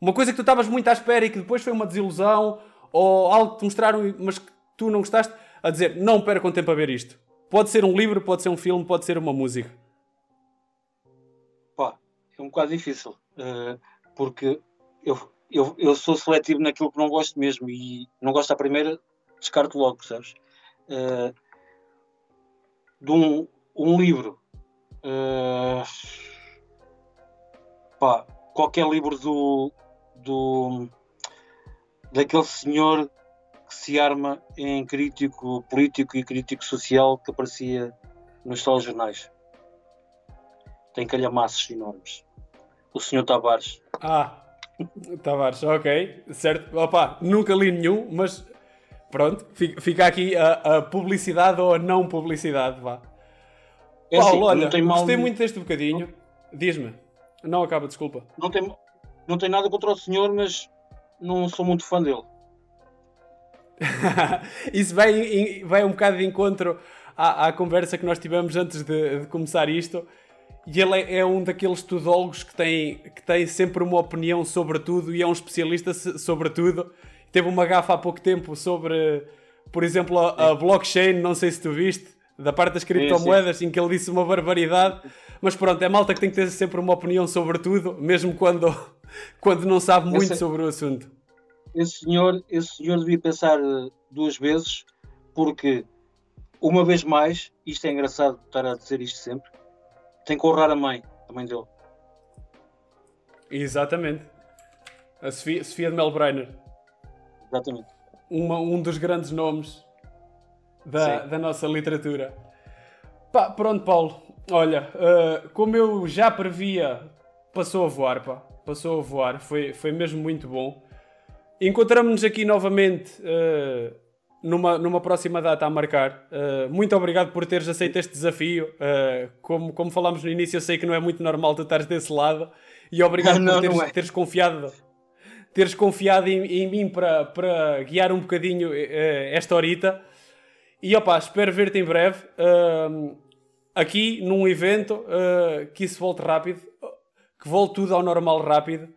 Uma coisa que tu estavas muito à espera e que depois foi uma desilusão, ou algo que te mostraram, mas que tu não gostaste, a dizer, não percam tempo a ver isto. Pode ser um livro, pode ser um filme, pode ser uma música. Pá, é um bocado difícil, uh, porque eu, eu, eu sou seletivo naquilo que não gosto mesmo e não gosto à primeira, descarto logo, percebes? Uh, de um, um livro. Uh, pá, qualquer livro do, do daquele senhor que se arma em crítico político e crítico social que aparecia nos telejornais. Tem calhamaços enormes. O senhor Tavares. Ah, Tavares, ok, certo. Opa, nunca li nenhum, mas Pronto, fica aqui a, a, publicidade ou a não publicidade, vá. É Paulo, assim, olha, gostei muito deste bocadinho. Diz-me. Não acaba, desculpa. Não tem, não tem nada contra o senhor, mas não sou muito fã dele. Isso vai, vai um bocado de encontro à, à conversa que nós tivemos antes de, de começar isto. E ele é, é, um daqueles tudólogos que tem, que tem sempre uma opinião sobre tudo e é um especialista sobre tudo teve uma gafa há pouco tempo sobre, por exemplo, a, a blockchain, não sei se tu viste, da parte das criptomoedas, sim, sim. em que ele disse uma barbaridade. Mas pronto, é malta que tem que ter sempre uma opinião sobre tudo, mesmo quando, quando não sabe muito esse, sobre o assunto. Esse senhor, esse senhor devia pensar eh, duas vezes, porque, uma vez mais, isto é engraçado estar a dizer isto sempre, tem que honrar a mãe, a mãe dele. Exatamente. A Sofia, Sofia de Melbreiner. Exatamente. Uma, um dos grandes nomes da, da nossa literatura. Pá, pronto, Paulo. Olha, uh, como eu já previa, passou a voar, pá. Passou a voar. Foi, foi mesmo muito bom. Encontramos-nos aqui novamente uh, numa, numa próxima data a marcar. Uh, muito obrigado por teres aceito este desafio. como, como falámos no início, eu sei que não é muito normal tu estares desse lado. E obrigado não, por teres, é. teres confiado teres confiado em, em mim para, para guiar um bocadinho uh, esta horita. E opá, espero ver-te em breve uh, aqui num evento uh, que isso volte rápido, que volte tudo ao normal rápido.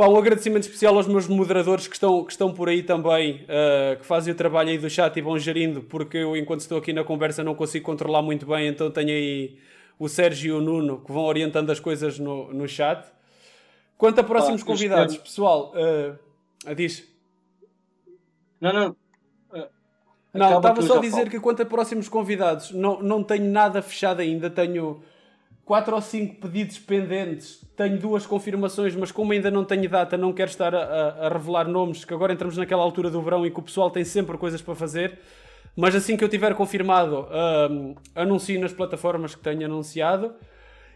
Pá, um agradecimento especial aos meus moderadores que estão, que estão por aí também, uh, que fazem o trabalho aí do chat e vão gerindo, porque eu, enquanto estou aqui na conversa, não consigo controlar muito bem, então tenho aí o Sérgio e o Nuno que vão orientando as coisas no, no chat. Quanto a próximos convidados, pessoal, uh, diz. Não, não. Uh, não, estava só a dizer falo. que quanto a próximos convidados, não, não tenho nada fechado ainda. Tenho quatro ou cinco pedidos pendentes. Tenho duas confirmações, mas como ainda não tenho data, não quero estar a, a, a revelar nomes, que agora entramos naquela altura do verão e que o pessoal tem sempre coisas para fazer. Mas assim que eu tiver confirmado, um, anuncio nas plataformas que tenho anunciado.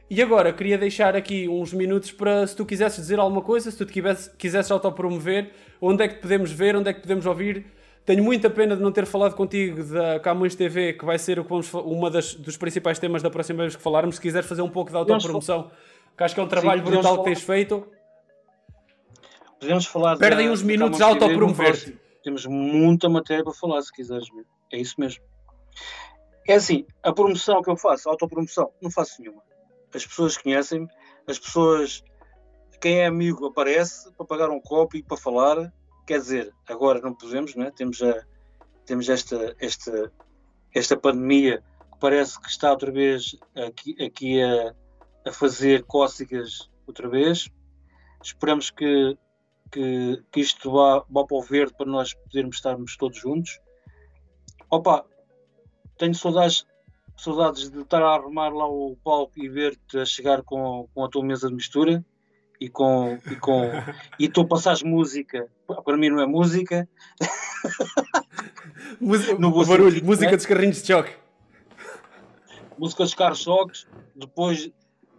E agora, queria deixar aqui uns minutos para, se tu quisesses dizer alguma coisa, se tu te quisesses, quisesses autopromover, onde é que podemos ver, onde é que podemos ouvir. Tenho muita pena de não ter falado contigo da Camões TV, que vai ser uma das, dos principais temas da próxima vez que falarmos. Se quiseres fazer um pouco de autopromoção, que acho que é um trabalho Sim, brutal que tens feito. Podemos falar Perdem uns minutos a autopromover. Temos muita matéria para falar, se quiseres. É isso mesmo. É assim, a promoção que eu faço, a autopromoção, não faço nenhuma as pessoas conhecem-me, as pessoas, quem é amigo aparece para pagar um copo e para falar. Quer dizer, agora não podemos, não é? Temos, a, temos esta, esta, esta pandemia que parece que está outra vez aqui, aqui a, a fazer cócegas outra vez. Esperamos que, que, que isto vá, vá para o verde para nós podermos estarmos todos juntos. Opa, tenho saudades saudades de estar a arrumar lá o palco e ver-te a chegar com, com a tua mesa de mistura e com. E com e tu passares música, para mim não é música. Música, No barulho, sentido, música né? dos carrinhos de choque. música dos carros choques, depois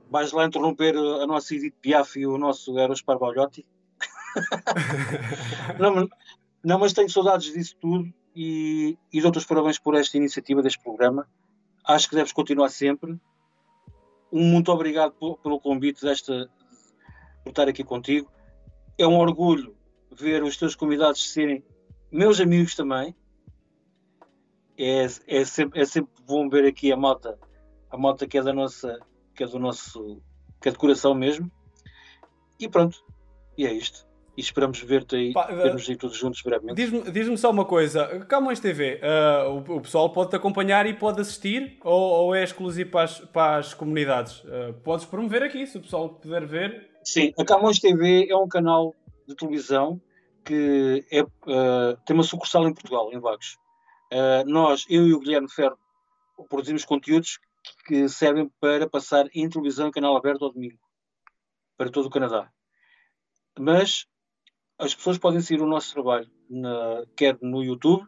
vais lá interromper a nossa Edith Piaf e o nosso Eros Parbalhotti. não, mas, não, mas tenho saudades disso tudo e, e dou-te os parabéns por esta iniciativa deste programa. Acho que deves continuar sempre. Muito obrigado pelo convite desta, por estar aqui contigo. É um orgulho ver os teus convidados serem meus amigos também. É, é, sempre, é sempre bom ver aqui a malta, a malta que é da nossa, que é do nosso, que é de coração mesmo. E pronto, e é isto. E esperamos ver-te aí, Pá, vermos aí todos juntos brevemente. Diz-me diz só uma coisa, Camões TV, ah, o, o pessoal pode-te acompanhar e pode assistir ou, ou é exclusivo para as, para as comunidades? Ah, podes promover aqui, se o pessoal puder ver. Sim, a Camões TV é um canal de televisão que é, eh, tem uma sucursal em Portugal, em Vagos. Eh, nós, eu e o Guilherme Ferro, produzimos conteúdos que servem para passar em televisão em canal aberto ao domingo, para todo o Canadá. Mas as pessoas podem seguir o nosso trabalho, na- quer no YouTube,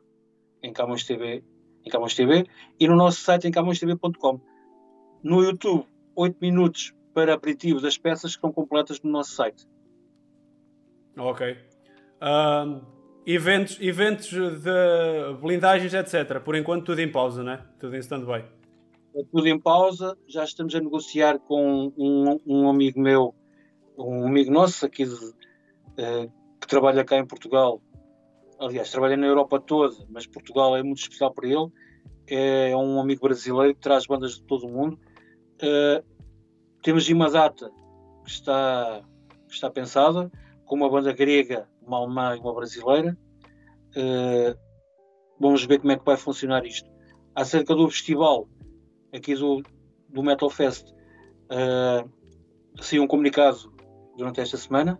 em Camões TV, em Camões TV, e no nosso site em camõestv.com. No YouTube, 8 minutos para aperitivo das peças que estão completas no nosso site. Ok. Ah, eventos, eventos de blindagens, etc. Por enquanto tudo em pausa, né? Tudo em stand-by. É tudo em pausa, já estamos a negociar com um, um amigo meu, um amigo nosso aqui de- eh, que trabalha cá em Portugal. Aliás, trabalha na Europa toda, mas Portugal é muito especial para ele. É um amigo brasileiro que traz bandas de todo o mundo. Eh, temos uma data que está, que está pensada, com uma banda grega, uma alemã e uma brasileira. Eh, vamos ver como é que vai funcionar isto. Acerca do festival, aqui do, do Metal Fest, uh, saiu um comunicado durante esta semana.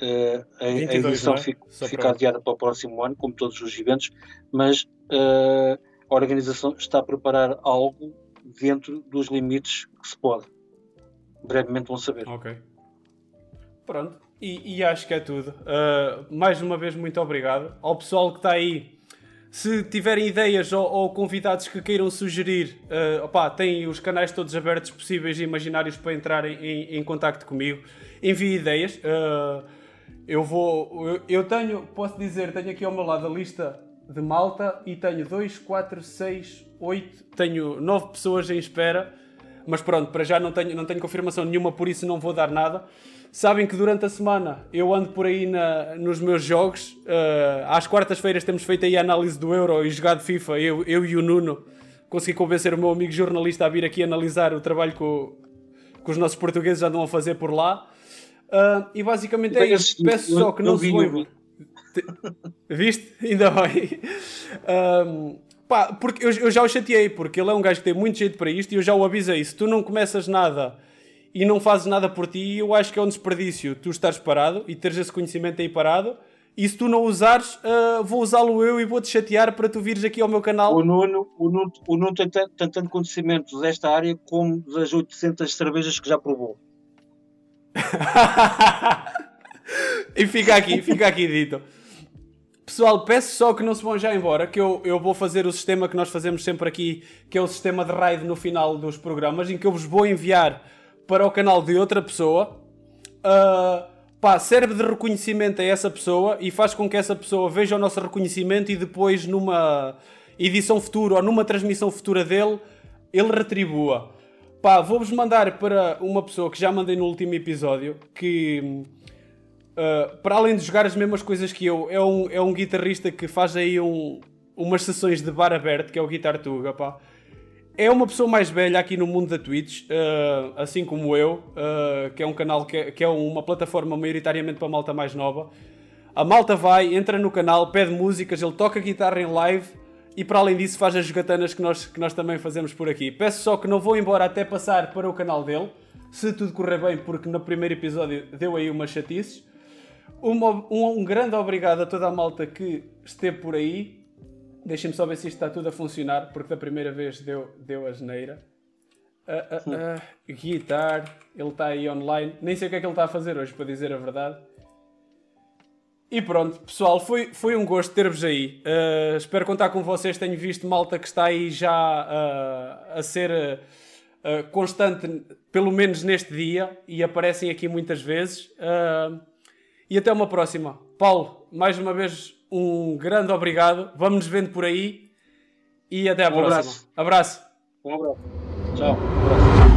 Uh, a, a 22, edição não é? fica, Só fica para- adiada para o próximo ano, como todos os eventos, mas uh, a organização está a preparar algo dentro dos limites que se pode. Brevemente vão saber. Ok. Pronto. E, e acho que é tudo. Uh, mais uma vez, muito obrigado. Ao pessoal que está aí, se tiverem ideias ou, ou convidados que queiram sugerir, uh, opá, têm os canais todos abertos possíveis e imaginários para entrarem em, em contacto comigo. Envie ideias. Uh, eu vou. Eu, eu tenho, posso dizer, tenho aqui ao meu lado a lista de malta e tenho 2, 4, 6, 8, tenho 9 pessoas em espera. Mas pronto, para já não tenho, não tenho confirmação nenhuma, por isso não vou dar nada. Sabem que durante a semana eu ando por aí na- nos meus jogos. Uh, às quartas-feiras temos feito aí a análise do Euro e jogado FIFA. Eu, eu e o Nuno consegui convencer o meu amigo jornalista a vir aqui analisar o trabalho que, o- que os nossos portugueses andam a fazer por lá. Uh, e basicamente é Bem isso. Peço só que não se. Te- Viste? Ainda bem. Um, pá, porque eu, eu já o chateei, porque ele é um gajo que tem muito jeito para isto e eu já o avisei. Se tu não começas nada e não fazes nada por ti, eu acho que é um desperdício tu estares parado e teres esse conhecimento aí parado. E se tu não usares, ah, vou usá-lo eu e vou-te chatear para tu vires aqui ao meu canal. O Nuno, o Nuno, o Nuno tem tanto conhecimento desta área como das 800 cervejas que já provou. E fica aqui, fica aqui dito. Pessoal, peço só que não se vão já embora, que eu, eu vou fazer o sistema que nós fazemos sempre aqui, que é o sistema de raid no final dos programas, em que eu vos vou enviar para o canal de outra pessoa. Ah, pá, serve de reconhecimento a essa pessoa e faz com que essa pessoa veja o nosso reconhecimento e depois numa edição futura ou numa transmissão futura dele, ele retribua. Pá, vou-vos mandar para uma pessoa que já mandei no último episódio, que Uh, para além de jogar as mesmas coisas que eu, é um, é um guitarrista que faz aí um, umas sessões de bar aberto, que é o Guitar Tuga, pá. É uma pessoa mais velha aqui no mundo da Twitch, uh, assim como eu, uh, que é um canal que é, que é uma plataforma maioritariamente para malta mais nova. A malta vai, entra no canal, pede músicas, ele toca guitarra em live e para além disso faz as jogatanas que nós, que nós também fazemos por aqui. Peço só que não vou embora até passar para o canal dele, se tudo correr bem, porque no primeiro episódio deu aí umas chatices. Uma- um, um grande obrigado a toda a malta que esteve por aí. Deixem-me só ver se isto está tudo a funcionar, porque da primeira vez deu, deu a geneira. Uh, uh, uh, guitar, ele está aí online. Nem sei o que é que ele está a fazer hoje, para dizer a verdade. E pronto, pessoal, foi, foi um gosto ter-vos aí. Uh, espero contar com vocês. Tenho visto malta que está aí já uh, a ser uh, constante, pelo menos neste dia, e aparecem aqui muitas vezes. e até uma próxima. Paulo, mais uma vez, um grande obrigado. Vamos nos vendo por aí e até à Um próxima. abraço. abraço. Um abraço. Tchau. Um abraço.